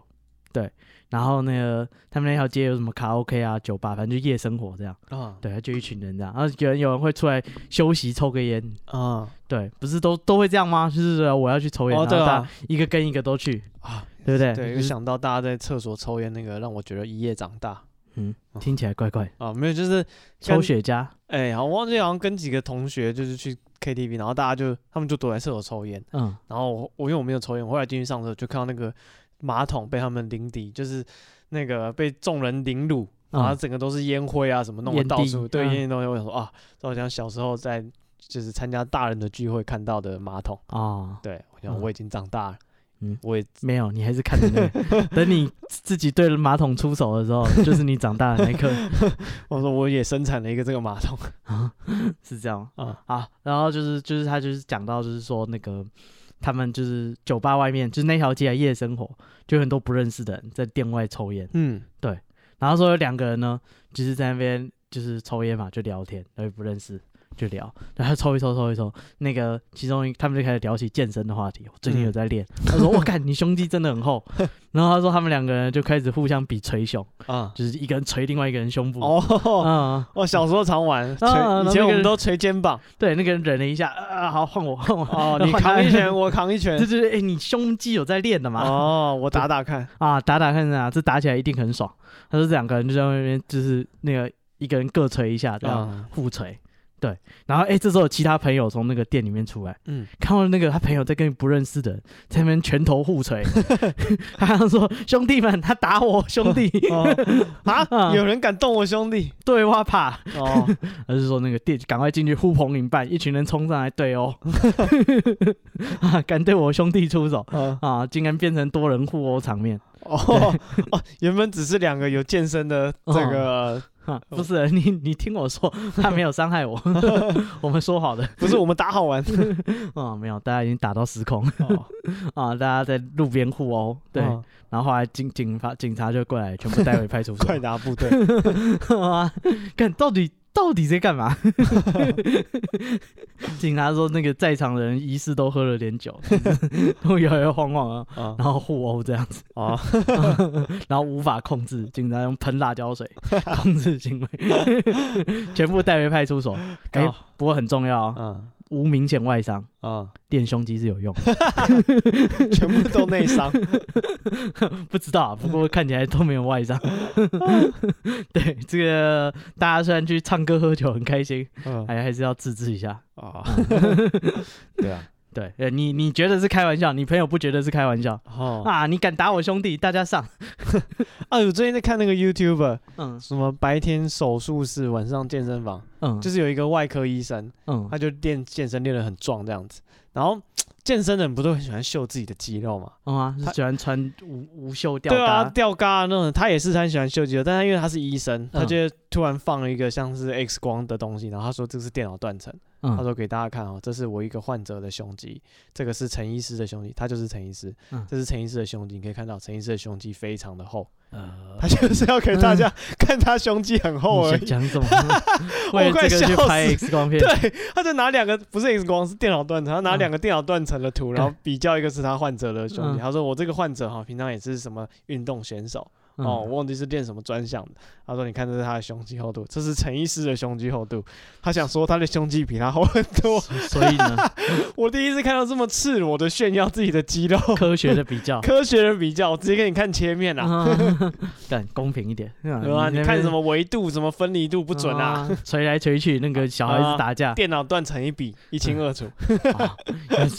对，然后那个他们那条街有什么卡拉 OK 啊、酒吧，反正就夜生活这样。啊，对，就一群人这样，然后有人有人会出来休息抽个烟。啊，对，不是都都会这样吗？就是我要去抽烟，对啊，一个跟一个都去啊，对不对？对，就是想到大家在厕所抽烟那个，让我觉得一夜长大。嗯，听起来怪怪。啊，没有，就是抽雪茄。哎，好，我忘记好像跟几个同学就是去。KTV，然后大家就他们就躲在厕所抽烟，嗯，然后我我因为我没有抽烟，我后来进去上厕所就看到那个马桶被他们淋底，就是那个被众人凌辱，然后整个都是烟灰啊什么弄的到处，对烟蒂东西，我想说啊，就好像小时候在就是参加大人的聚会看到的马桶。啊，对，我想我已经长大了。嗯，我也没有，你还是看着那个。等你自己对着马桶出手的时候，就是你长大的那一刻。我说我也生产了一个这个马桶啊，是这样啊、嗯。好，然后就是就是他就是讲到就是说那个他们就是酒吧外面就是那条街的夜生活，就很多不认识的人在店外抽烟。嗯，对。然后说有两个人呢，就是在那边就是抽烟嘛，就聊天，然后不认识。就聊，然后抽一抽，抽一抽，那个其中他们就开始聊起健身的话题。我最近有在练，他说：“我看你胸肌真的很厚。”然后他说他们两个人就开始互相比捶胸，啊，就是一个人捶另外一个人胸部。哦，我小时候常玩，以前我们都捶肩膀。对，那个人忍了一下，啊，好换我，换我。哦，你扛一拳，我扛一拳。对对对，哎，你胸肌有在练的嘛？哦，我打打看啊，打打看啊，这打起来一定很爽。他说这两个人就在那边，就是那个一个人各捶一下，这样互捶。对，然后哎，这时候有其他朋友从那个店里面出来，嗯，看到那个他朋友在跟不认识的人在那边拳头互锤，他说兄弟们，他打我兄弟啊，有人敢动我兄弟，对哇怕哦，还是说那个店赶快进去呼朋引伴，一群人冲上来对哦，啊，敢对我兄弟出手啊，竟然变成多人互殴场面哦哦，原本只是两个有健身的这个。不是你，你听我说，他没有伤害我，我们说好的，不是我们打好玩。啊，没有，大家已经打到失控。啊，大家在路边互殴，对，然后后来警警察警察就过来，全部带回派出所，快打部队。看到底。到底在干嘛？警察说，那个在场的人疑似都喝了点酒，都摇摇晃晃啊，然后互殴这样子啊，然后无法控制，警察用喷辣椒水控制行为，全部带回派出所。哎，不过很重要啊。无明显外伤啊，练胸肌是有用，全部都内伤，不知道，不过看起来都没有外伤。对，这个大家虽然去唱歌喝酒很开心，还还是要自制一下啊。对啊。对，呃，你你觉得是开玩笑，你朋友不觉得是开玩笑。哦。啊！你敢打我兄弟，大家上！啊，我最近在看那个 YouTuber，嗯，什么白天手术室，晚上健身房，嗯，就是有一个外科医生，嗯，他就练健身练得很壮这样子，然后健身的人不都很喜欢秀自己的肌肉嘛？他喜欢穿无无袖吊，对啊，吊嘎那种，他也是很喜欢秀肌肉，但他因为他是医生，他就突然放了一个像是 X 光的东西，然后他说这是电脑断层。他说：“给大家看哦，这是我一个患者的胸肌，这个是陈医师的胸肌，他就是陈医师，这是陈医师的胸肌，你可以看到陈医师的胸肌非常的厚，他就是要给大家 看他胸肌很厚而已。讲什么？我快笑死！拍 X 光片，对，他就拿两个不是 X 光，是电脑断层，他拿两个电脑断层的图，然后比较一个是他患者的胸肌。他说我这个患者哈，平常也是什么运动选手。”哦，我忘记是练什么专项的。他说：“你看，这是他的胸肌厚度，这是陈医师的胸肌厚度。他想说他的胸肌比他厚很多。所以呢，我第一次看到这么赤裸的炫耀自己的肌肉，科学的比较，科学的比较，我直接给你看切面啊，但公平一点，对吧？你看什么维度，什么分离度不准啊？锤来锤去，那个小孩子打架，电脑断成一笔，一清二楚。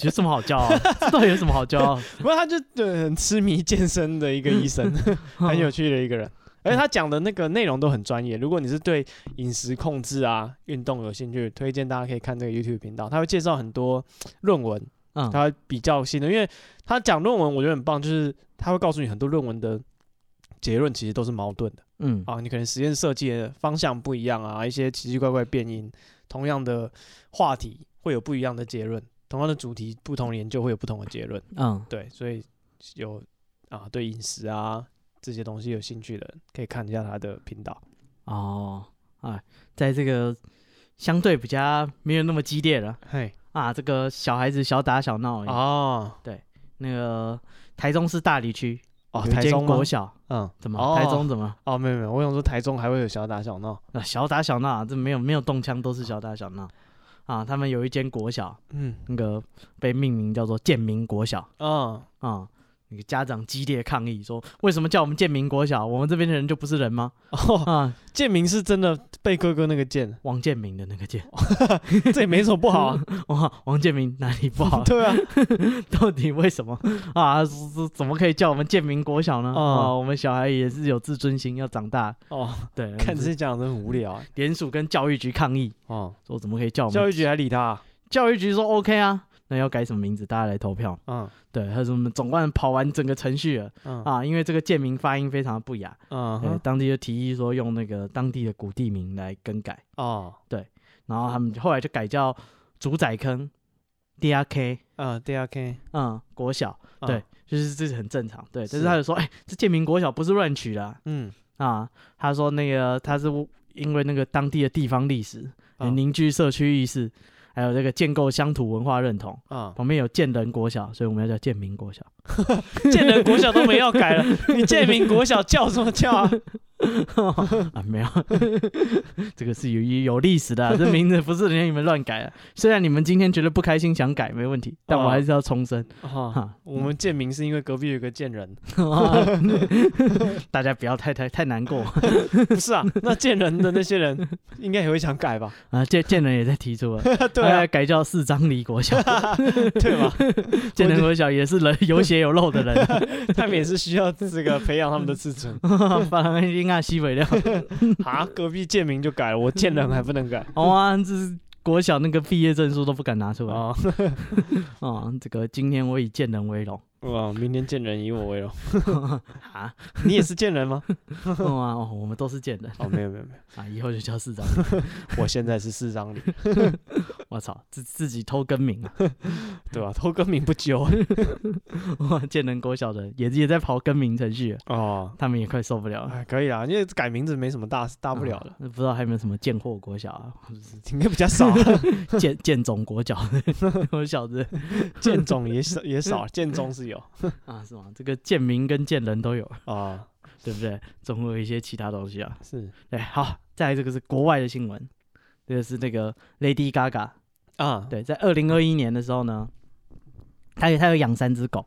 有什么好骄傲？到底有什么好骄傲？不过他就很痴迷健身的一个医生，很有趣的一个人，而且他讲的那个内容都很专业。如果你是对饮食控制啊、运动有兴趣，推荐大家可以看这个 YouTube 频道。他会介绍很多论文，嗯，他比较新的，因为他讲论文，我觉得很棒，就是他会告诉你很多论文的结论其实都是矛盾的，嗯，啊，你可能实验设计的方向不一样啊，一些奇奇怪怪变因，同样的话题会有不一样的结论，同样的主题，不同研究会有不同的结论，嗯，对，所以有啊，对饮食啊。这些东西有兴趣的人可以看一下他的频道哦。哎，在这个相对比较没有那么激烈了，嘿啊，这个小孩子小打小闹哦。对，那个台中市大理区哦，台中国小，嗯，怎么？哦、台中怎么？哦，没有没有，我想说台中还会有小打小闹。那小打小闹，这没有没有动枪都是小打小闹啊。他们有一间国小，嗯，那个被命名叫做建民国小，嗯啊。家长激烈抗议说：“为什么叫我们建民国小？我们这边的人就不是人吗？” 哦啊，建明是真的被哥哥那个建，王建民的那个建，这也没什么不好啊。哇，王建民哪里不好？对啊，到底为什么啊？怎么可以叫我们建民国小呢？哦，我们小孩也是有自尊心，要长大。哦，对，看这些家长很无聊。啊联署跟教育局抗议哦，说怎么可以叫我们教育局还理他？教育局说 OK 啊。那要改什么名字？大家来投票。嗯，对，他说我们总算跑完整个程序了。嗯啊，因为这个建名发音非常的不雅。嗯，对，当地就提议说用那个当地的古地名来更改。哦，对，然后他们后来就改叫主宰坑 DRK。嗯，DRK。嗯，国小。对，就是这是很正常。对，但是他就说，哎，这建名国小不是乱取的。嗯啊，他说那个他是因为那个当地的地方历史凝聚社区意识。还有这个建构乡土文化认同啊，旁边有建人国小，所以我们要叫建民国小。建人国小都没要改了，你建民国小叫什么叫啊？啊，没有，这个是有有历史的，这名字不是人家你们乱改的。虽然你们今天觉得不开心，想改没问题，但我还是要重申。我们建民是因为隔壁有个贱人，大家不要太太太难过。不是啊，那贱人的那些人应该也会想改吧？啊，贱贱人也在提出了，对啊，改叫四张离国小，对吧？贱人国小也是人有血有肉的人，他们也是需要这个培养他们的自尊。应该西北料啊，隔壁建明就改了，我建人还不能改。哦啊，这是国小那个毕业证书都不敢拿出来哦，哦，这个今天我以见人为荣。哇！明天见人以我为荣 啊！你也是贱人吗？哦，我们都是贱人。哦，没有没有没有啊！以后就叫市长。我现在是市长里。我操，自自己偷更名啊？对吧？偷更名不久。哇！贱人国小的也也在跑更名程序哦，他们也快受不了了。哎，可以啊，因为改名字没什么大大不了的。不知道还有没有什么贱货国小啊？应该比较少。贱贱种国小，我小子贱种也少也少，贱种是有。啊，是吗？这个贱民跟贱人都有啊，对不对？总会有一些其他东西啊。是，对，好，再来这个是国外的新闻，这个是那个 Lady Gaga 啊，对，在二零二一年的时候呢，他有他有养三只狗，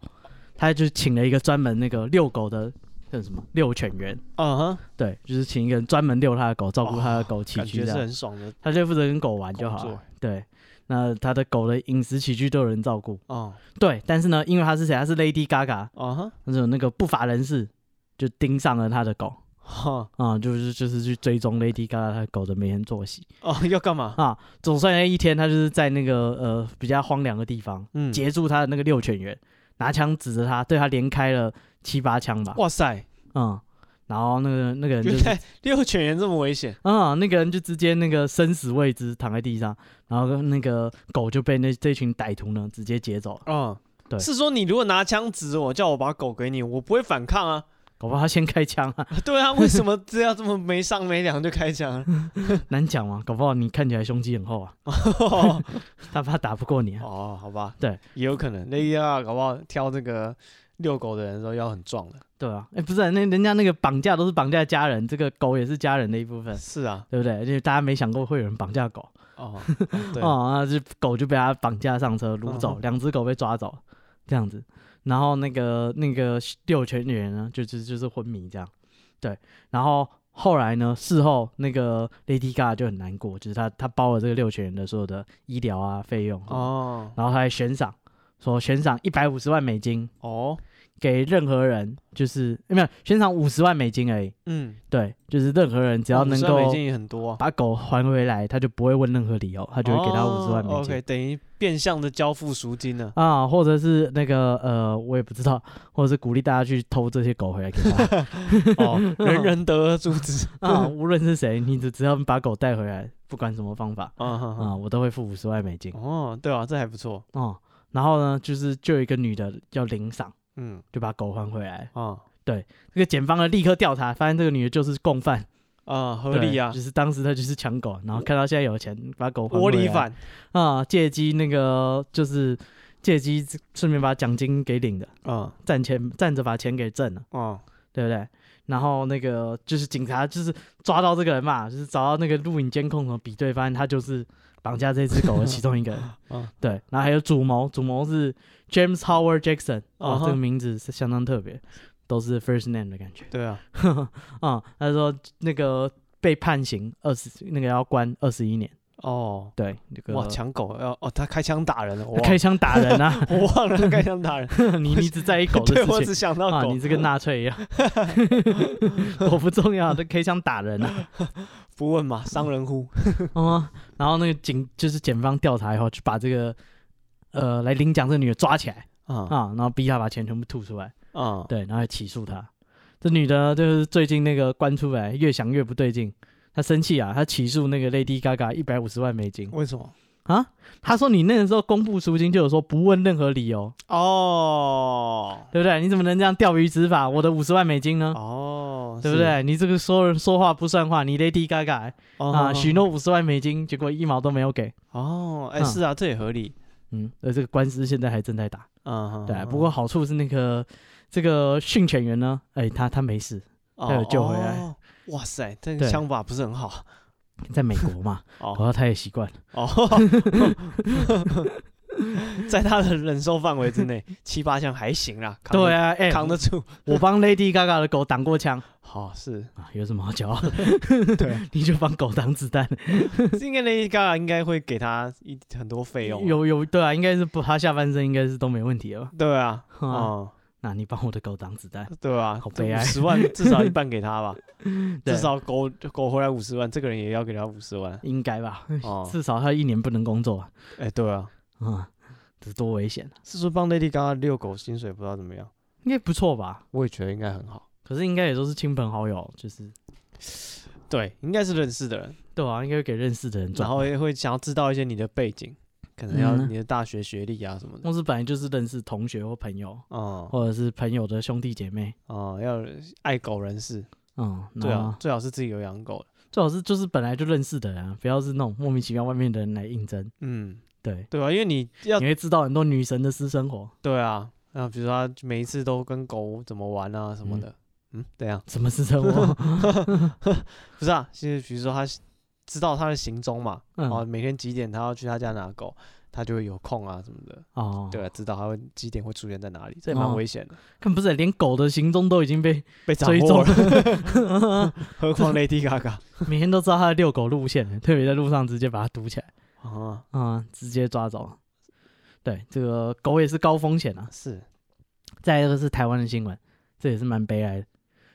他就请了一个专门那个遛狗的叫什么遛犬员，啊哈，对，就是请一个人专门遛他的狗，照顾他的狗起居，这样。是很爽的，他就负责跟狗玩就好了，对。那他的狗的饮食起居都有人照顾。哦，对，但是呢，因为他是谁？他是 Lady Gaga 啊，那种那个不法人士就盯上了他的狗，哈啊，就是就是去追踪 Lady Gaga 他狗的每天作息哦，要干嘛啊？总算那一天，他就是在那个呃比较荒凉的地方，嗯，截住他的那个六犬员，拿枪指着他，对他连开了七八枪吧，哇塞，嗯。然后那个那个人就遛犬员这么危险啊！那个人就直接那个生死未知，躺在地上，然后那个狗就被那这群歹徒呢直接劫走了。嗯，对，是说你如果拿枪指我，叫我把狗给你，我不会反抗啊？搞不好他先开枪啊？对啊，为什么这样这么没商没量就开枪？难讲嘛，搞不好你看起来胸肌很厚啊，他怕打不过你啊？哦，好吧，对，也有可能。那呀，搞不好挑这个遛狗的人都要很壮的。对啊，哎，不是，那人家那个绑架都是绑架家人，这个狗也是家人的一部分。是啊，对不对？因为大家没想过会有人绑架狗。哦，对哦，那就狗就被他绑架上车掳走，两只狗被抓走，这样子。然后那个那个六全员呢，就是就是昏迷这样。对，然后后来呢，事后那个 Lady Gaga 就很难过，就是他他包了这个六全员的所有的医疗啊费用哦，然后他还悬赏，说悬赏一百五十万美金哦。给任何人就是没有悬赏五十万美金而已。嗯，对，就是任何人只要能够，美金也很多，把狗还回来，他就不会问任何理由，他就会给他五十万美金。OK，等于变相的交付赎金了啊，或者是那个呃，我也不知道，或者是鼓励大家去偷这些狗回来给他。哦，人人得而诛之 啊，无论是谁，你只只要把狗带回来，不管什么方法 啊啊，我都会付五十万美金。哦，对啊，这还不错哦。然后呢，就是就有一个女的叫领赏。嗯，就把狗还回来。啊！对，这个检方呢立刻调查，发现这个女的就是共犯。啊，合理啊，就是当时她就是抢狗，然后看到现在有钱，把狗还回来，窝里反啊，借机那个就是借机顺便把奖金给领的。啊，赚钱站着把钱给挣了。啊，对不对？然后那个就是警察就是抓到这个人嘛，就是找到那个录影监控什么比对，发现他就是。绑架这只狗的其中一个人，嗯，对，然后还有主谋，主谋是 James Howard Jackson，哦，这个名字是相当特别，都是 first name 的感觉。对啊，啊，他说那个被判刑二十，那个要关二十一年。哦，对，那个哇，抢狗要哦，他开枪打人了，开枪打人啊，我忘了他开枪打人，你你只在意狗的事情，我只想到狗，你这个纳粹一样，狗不重要，他开枪打人啊。不问嘛，伤人乎？哦，然后那个警就是检方调查以后，就把这个呃来领奖这个女的抓起来啊啊，然后逼她把钱全部吐出来啊，对，然后还起诉她。这女的就是最近那个关出来，越想越不对劲，她生气啊，她起诉那个 Lady Gaga 一百五十万美金。为什么？啊？他说你那个时候公布赎金就有说不问任何理由哦，对不对？你怎么能这样钓鱼执法？我的五十万美金呢？哦，对不对？你这个说人说话不算话，你 Lady Gaga 啊，许诺五十万美金，结果一毛都没有给。哦，哎，是啊，这也合理。嗯，而这个官司现在还正在打。嗯，对。不过好处是那个这个训犬员呢，哎，他他没事，他有救回来。哇塞，这个枪法不是很好。在美国嘛，然后他也习惯了。哦，在他的忍受范围之内，七八枪还行啦。对啊，哎，扛得住。我帮 Lady Gaga 的狗挡过枪。好，是啊，有什么好骄傲的？对，你就帮狗挡子弹。应该 Lady Gaga 应该会给他一很多费用。有有，对啊，应该是不，他下半身应该是都没问题了。对啊，哦，那你帮我的狗挡子弹，对吧？好悲哀，十万至少一半给他吧，至少狗狗回来五十万，这个人也要给他五十万，应该吧？哦，至少他一年不能工作。哎，对啊，啊，这多危险！是说帮 Lady Gaga 遛狗薪水不知道怎么样，应该不错吧？我也觉得应该很好，可是应该也都是亲朋好友，就是对，应该是认识的人，对啊，应该给认识的人，然后也会想要知道一些你的背景。可能要你的大学学历啊什么的，或是本来就是认识同学或朋友，哦，或者是朋友的兄弟姐妹，哦，要爱狗人士，嗯，对啊，最好是自己有养狗的，最好是就是本来就认识的人，不要是那种莫名其妙外面的人来应征，嗯，对，对啊，因为你要你会知道很多女神的私生活，对啊，那比如说她每一次都跟狗怎么玩啊什么的，嗯，对啊，什么私生活？不是啊，其实比如说他。知道他的行踪嘛？哦，每天几点他要去他家拿狗，他就会有空啊什么的。哦，对啊，知道他会几点会出现在哪里，这也蛮危险的。更不是连狗的行踪都已经被被追踪了，何况 Lady Gaga 每天都知道他的遛狗路线，特别在路上直接把他堵起来。啊啊，直接抓走。对，这个狗也是高风险啊。是。再一个是台湾的新闻，这也是蛮悲哀的，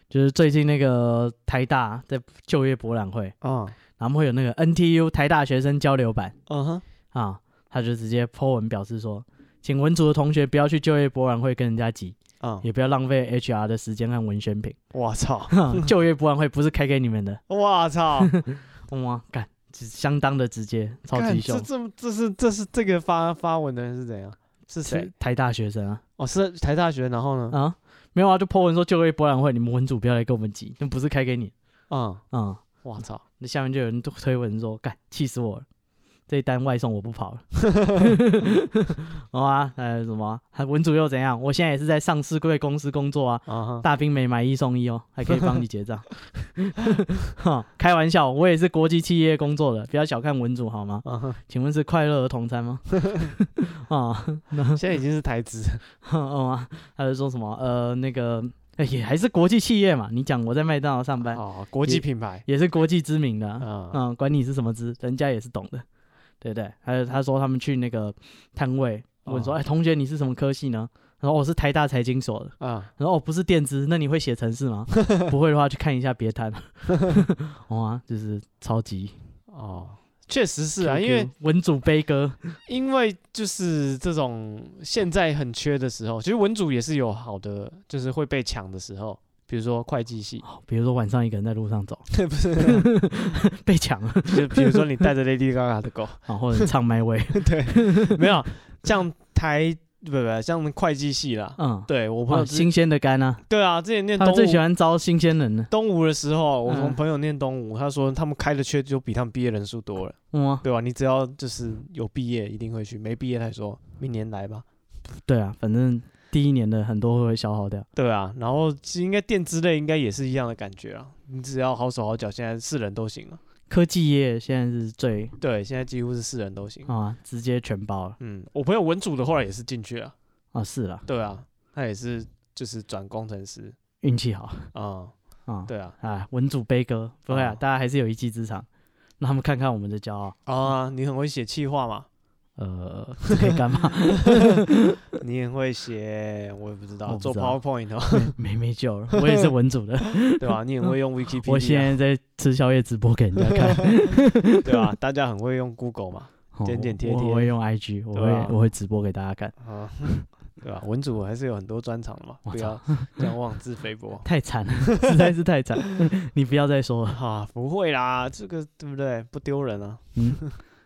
就是最近那个台大在就业博览会啊。他们会有那个 NTU 台大学生交流版，嗯哼，啊，他就直接 po 文表示说，请文组的同学不要去就业博览会跟人家挤，啊，也不要浪费 HR 的时间和文宣品。我操，就业博览会不是开给你们的。我操，哇，干，相当的直接，超级秀。这这这是这是这个发发文的人是怎样？是谁？台大学生啊？哦，是台大学，然后呢？啊，没有啊，就 po 文说就业博览会，你们文组不要来跟我们挤，那不是开给你。嗯嗯。我操！那下面就有人推文说：“干，气死我了！这一单外送我不跑了。”好啊，还有什么？还文主又怎样？我现在也是在上市贵公司工作啊。Uh huh. 大兵没买一送一哦，还可以帮你结账。哈，开玩笑，我也是国际企业工作的，不要小看文主好吗？Uh huh. 请问是快乐儿童餐吗？啊，现在已经是台资。哦啊，还是说什么？呃，那个。哎，也还是国际企业嘛。你讲我在麦当劳上班，哦，国际品牌也，也是国际知名的，嗯，嗯，管你是什么资，人家也是懂的，对不对？还有他说他们去那个摊位问说，哎，同学你是什么科系呢？然后我是台大财经所的，啊，然后哦不是电资，那你会写程式吗？不会的话去看一下别摊，哇，就是超级哦。确实是啊，因为文主悲歌，因为就是这种现在很缺的时候，其实文主也是有好的，就是会被抢的时候，比如说会计系，比如说晚上一个人在路上走，不是被抢了，就比如说你带着 Lady Gaga 的狗，啊，或者唱 My Way，对，没有像台。不不，像会计系啦，嗯，对我朋友新鲜的肝啊，对啊，之前念东吴，他最喜欢招新鲜人了。东吴的时候，我从朋友念东吴，他说他们开的缺就比他们毕业人数多了，嗯，对吧？你只要就是有毕业，一定会去；没毕业，他说明年来吧。对啊，反正第一年的很多会会消耗掉。对啊，然后应该电资类应该也是一样的感觉啊，你只要好手好脚，现在是人都行了。科技业现在是最对，现在几乎是四人都行。啊，直接全包了。嗯，我朋友文组的后来也是进去了。啊，是啦，对啊，他也是，就是转工程师，运气好。啊，啊，对啊，啊，文组悲歌，不会啊，大家还是有一技之长，让他们看看我们的骄傲。啊，你很会写气话嘛？呃，这可以干嘛？你很会写，我也不知道，做 PowerPoint 哦，没没救了，我也是文组的，对吧？你很会用 Wikipedia，我现在在吃宵夜直播给人家看，对吧？大家很会用 Google 嘛，剪剪贴贴，我会用 IG，我会我会直播给大家看啊。对吧？文组还是有很多专长的嘛，不要这样妄自菲薄。太惨了，实在是太惨。你不要再说了哈，不会啦，这个对不对？不丢人啊。嗯，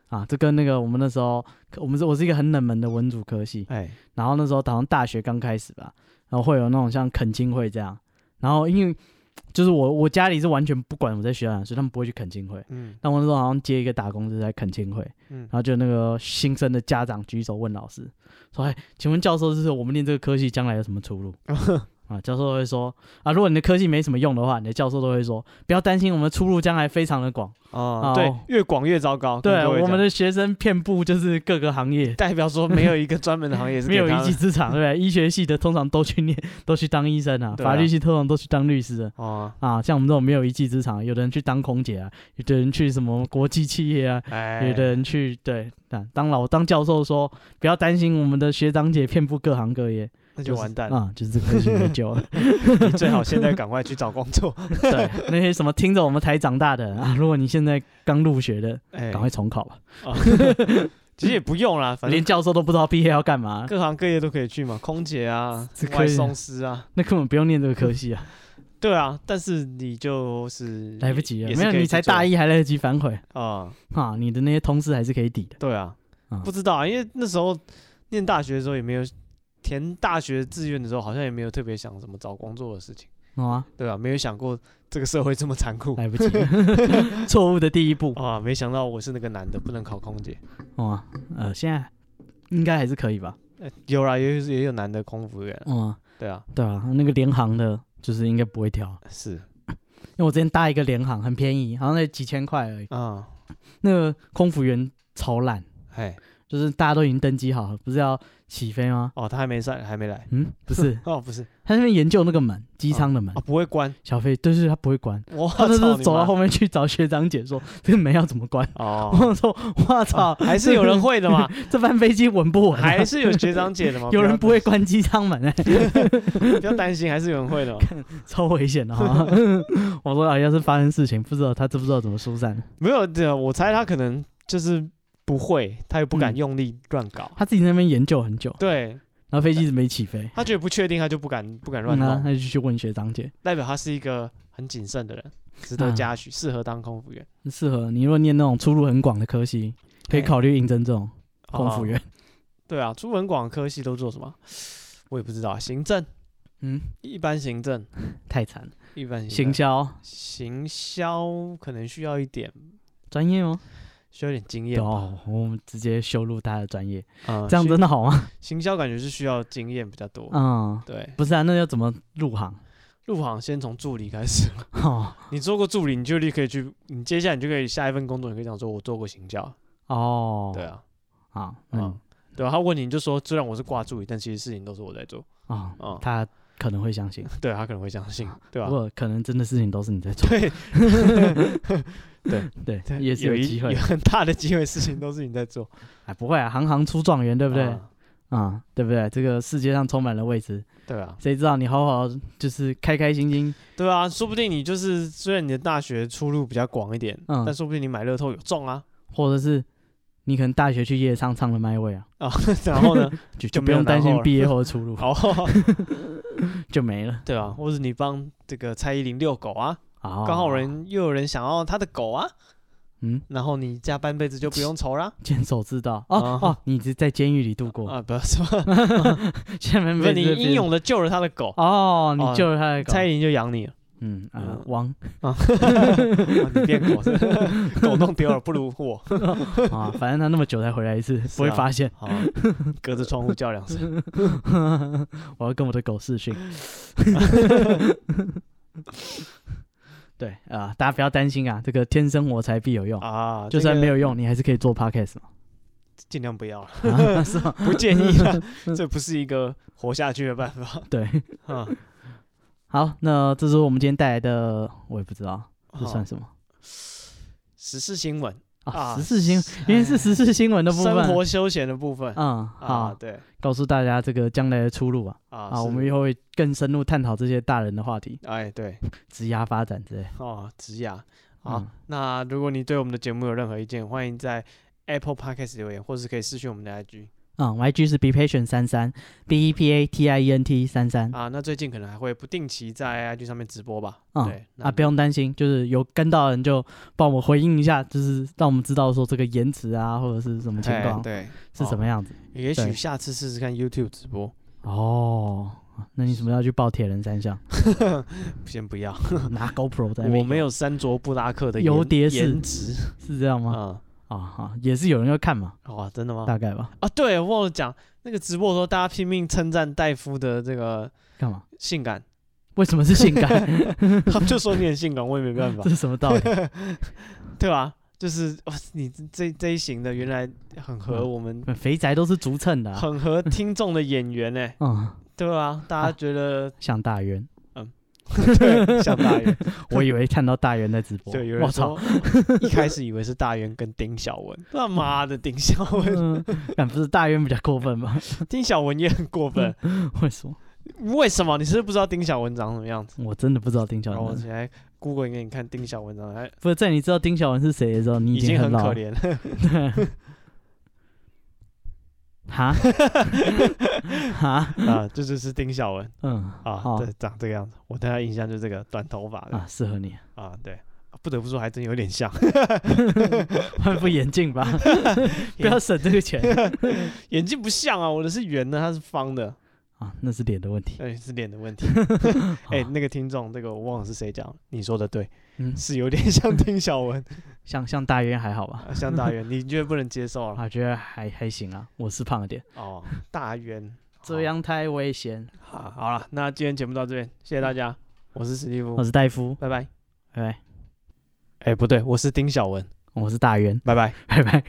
啊，这跟那个我们那时候，我们是我是一个很冷门的文组科系，哎，然后那时候好像大学刚开始吧，然后会有那种像恳亲会这样，然后因为。就是我，我家里是完全不管我在学校，所以他们不会去恳亲会。嗯，但我那时候好像接一个打工是在恳亲会，嗯，然后就那个新生的家长举手问老师说：“哎，请问教授，就是我们念这个科系将来有什么出路？” 啊，教授都会说啊，如果你的科技没什么用的话，你的教授都会说，不要担心，我们出路将来非常的广啊，对，越广越糟糕。对，我们的学生遍布就是各个行业，代表说没有一个专门的行业是 没有一技之长，对不对？医学系的通常都去念，都去当医生啊，法律系通常都去当律师啊，啊，像我们这种没有一技之长，有的人去当空姐啊，有的人去什么国际企业啊，有的人去对，当老当教授说，不要担心，我们的学长姐遍布各行各业。那就完蛋了，啊，就是这个科系没救了。你最好现在 赶快去找工作。对，那些什么听着我们台长大的啊，如果你现在刚入学的，赶快重考吧。其实也不用啦，反正连教授都不知道毕业要干嘛，各行各业都可以去嘛，空姐啊，外送师啊，那根本不用念这个科系啊。对啊，但是你就是来不及了，没有，你才大一还来得及反悔啊啊！你的那些通识还是可以抵的。对啊，不知道啊，因为那时候念大学的时候也没有填大学志愿的时候，好像也没有特别想什么找工作的事情。啊，对啊，没有想过这个社会这么残酷，来不及，错误的第一步 啊！没想到我是那个男的，不能考空姐。哦，呃，现在应该还是可以吧？有啦，也也有男的空服员。嗯，对啊，对啊，那个联航的，就是应该不会挑。是，因为我之前搭一个联航，很便宜，好像才几千块而已。啊，那个空服员超烂，哎，就是大家都已经登机好了，不是要起飞吗？哦，他还没上，还没来。嗯，不是，哦，不是，他那边研究那个门，机舱的门啊，不会关。小飞，对是，他不会关。他就是走到后面去找学长姐说，这个门要怎么关？哦，我说，我操，还是有人会的嘛？这班飞机稳不稳？还是有学长姐的吗？有人不会关机舱门哎，不要担心，还是有人会的。超危险的哈！我说啊，要是发生事情，不知道他知不知道怎么疏散？没有的，我猜他可能就是不会，他又不敢用力乱搞。他自己那边研究很久。对。然后飞机一直没起飞，他觉得不确定，他就不敢不敢乱弄，他就去问学长姐，代表他是一个很谨慎的人，值得嘉许，适合当空服员。适合你如果念那种出路很广的科系，可以考虑应征这种空服员。对啊，出路很广的科系都做什么？我也不知道，行政，嗯，一般行政太惨了，一般行销，行销可能需要一点专业哦。需要点经验哦，我们直接修入他的专业，这样真的好吗？行销感觉是需要经验比较多，嗯，对，不是啊，那要怎么入行？入行先从助理开始，哦，你做过助理，你就立刻去，你接下来你就可以下一份工作，你可以讲说，我做过行销，哦，对啊，啊，嗯，对啊，他问你，你就说，虽然我是挂助理，但其实事情都是我在做，啊，他可能会相信，对，他可能会相信，对吧？不过可能真的事情都是你在做，对。对对，也是有机会，有很大的机会，事情都是你在做，哎，不会啊，行行出状元，对不对？啊，对不对？这个世界上充满了未知，对啊，谁知道你好好就是开开心心，对啊，说不定你就是虽然你的大学出路比较广一点，嗯，但说不定你买乐透有中啊，或者是你可能大学去夜唱唱了麦位啊，啊，然后呢，就就不用担心毕业后的出路，好，就没了，对啊，或者你帮这个蔡依林遛狗啊。刚好人又有人想要他的狗啊，嗯，然后你加半辈子就不用愁了，监守自盗哦哦，你是在监狱里度过。啊？不要说，下面不是你英勇的救了他的狗。哦，你救了他的狗，蔡依林就养你了，嗯啊，王啊，你变狗是狗弄丢了不如我啊，反正他那么久才回来一次，不会发现，好隔着窗户叫两声，我要跟我的狗视讯。对啊，大家不要担心啊，这个天生我材必有用啊，就算没有用，你还是可以做 podcast 嘛，尽量不要，是吗？不建议，这不是一个活下去的办法。对，啊，好，那这是我们今天带来的，我也不知道这算什么时事新闻。啊，时事新闻，因为是时事新闻的部分，生活休闲的部分，嗯，好，对，告诉大家这个将来的出路啊，啊，我们以后会更深入探讨这些大人的话题，哎，对，职涯发展之类，哦，职涯，好，那如果你对我们的节目有任何意见，欢迎在 Apple Podcast 留言，或是可以私讯我们的 IG。嗯，YG 是 be patient 33, 33 B E P A T I E N T 三三啊，那最近可能还会不定期在 IG 上面直播吧。嗯，对啊，不用担心，就是有跟到的人就帮我们回应一下，就是让我们知道说这个延迟啊或者是什么情况，对，是什么样子。也许下次试试看 YouTube 直播。哦，那你什么要去报铁人三项？先不要，拿 GoPro 在。我没有三卓布拉克的油碟颜值，是这样吗？嗯。啊哈，也是有人要看嘛？哇，真的吗？大概吧。啊，对，我忘了讲，那个直播的时候，大家拼命称赞戴夫的这个干嘛？性感？为什么是性感？他们就说你很性感，我也没办法。这是什么道理？对吧？就是哇你这这一型的，原来很合我们肥宅都是足称的，很合听众的演员呢。嗯，对啊，大家觉得像大渊。对，像大元。我以为看到大元在直播。对，有人说一开始以为是大元跟丁小文，他妈的丁小文，但不是大元比较过分吗？丁小文也很过分，为什么？为什么？你是不是不知道丁小文长什么样子？我真的不知道丁小文。我起来 Google 给你看丁小文长，哎不是在你知道丁小文是谁的时候，你已经很可怜了。哈，哈啊，这就是丁小文，嗯啊，对，长这个样子。我对他印象就是这个短头发的啊，适合你啊，对，不得不说还真有点像。换副眼镜吧，不要省这个钱。眼镜不像啊，我的是圆的，它是方的。啊，那是脸的问题。对，是脸的问题。哎、欸，那个听众，这个我忘了是谁讲，你说的对，嗯，是有点像丁小文，像像大渊还好吧？像大渊，你觉得不能接受啊？我 觉得还还行啊，我是胖了点。哦，大渊，这样太危险。好，好了，那今天节目到这边，谢谢大家。我是史蒂夫，我是戴夫，拜拜，拜拜。哎、欸，不对，我是丁小文，我是大渊，拜拜，拜拜。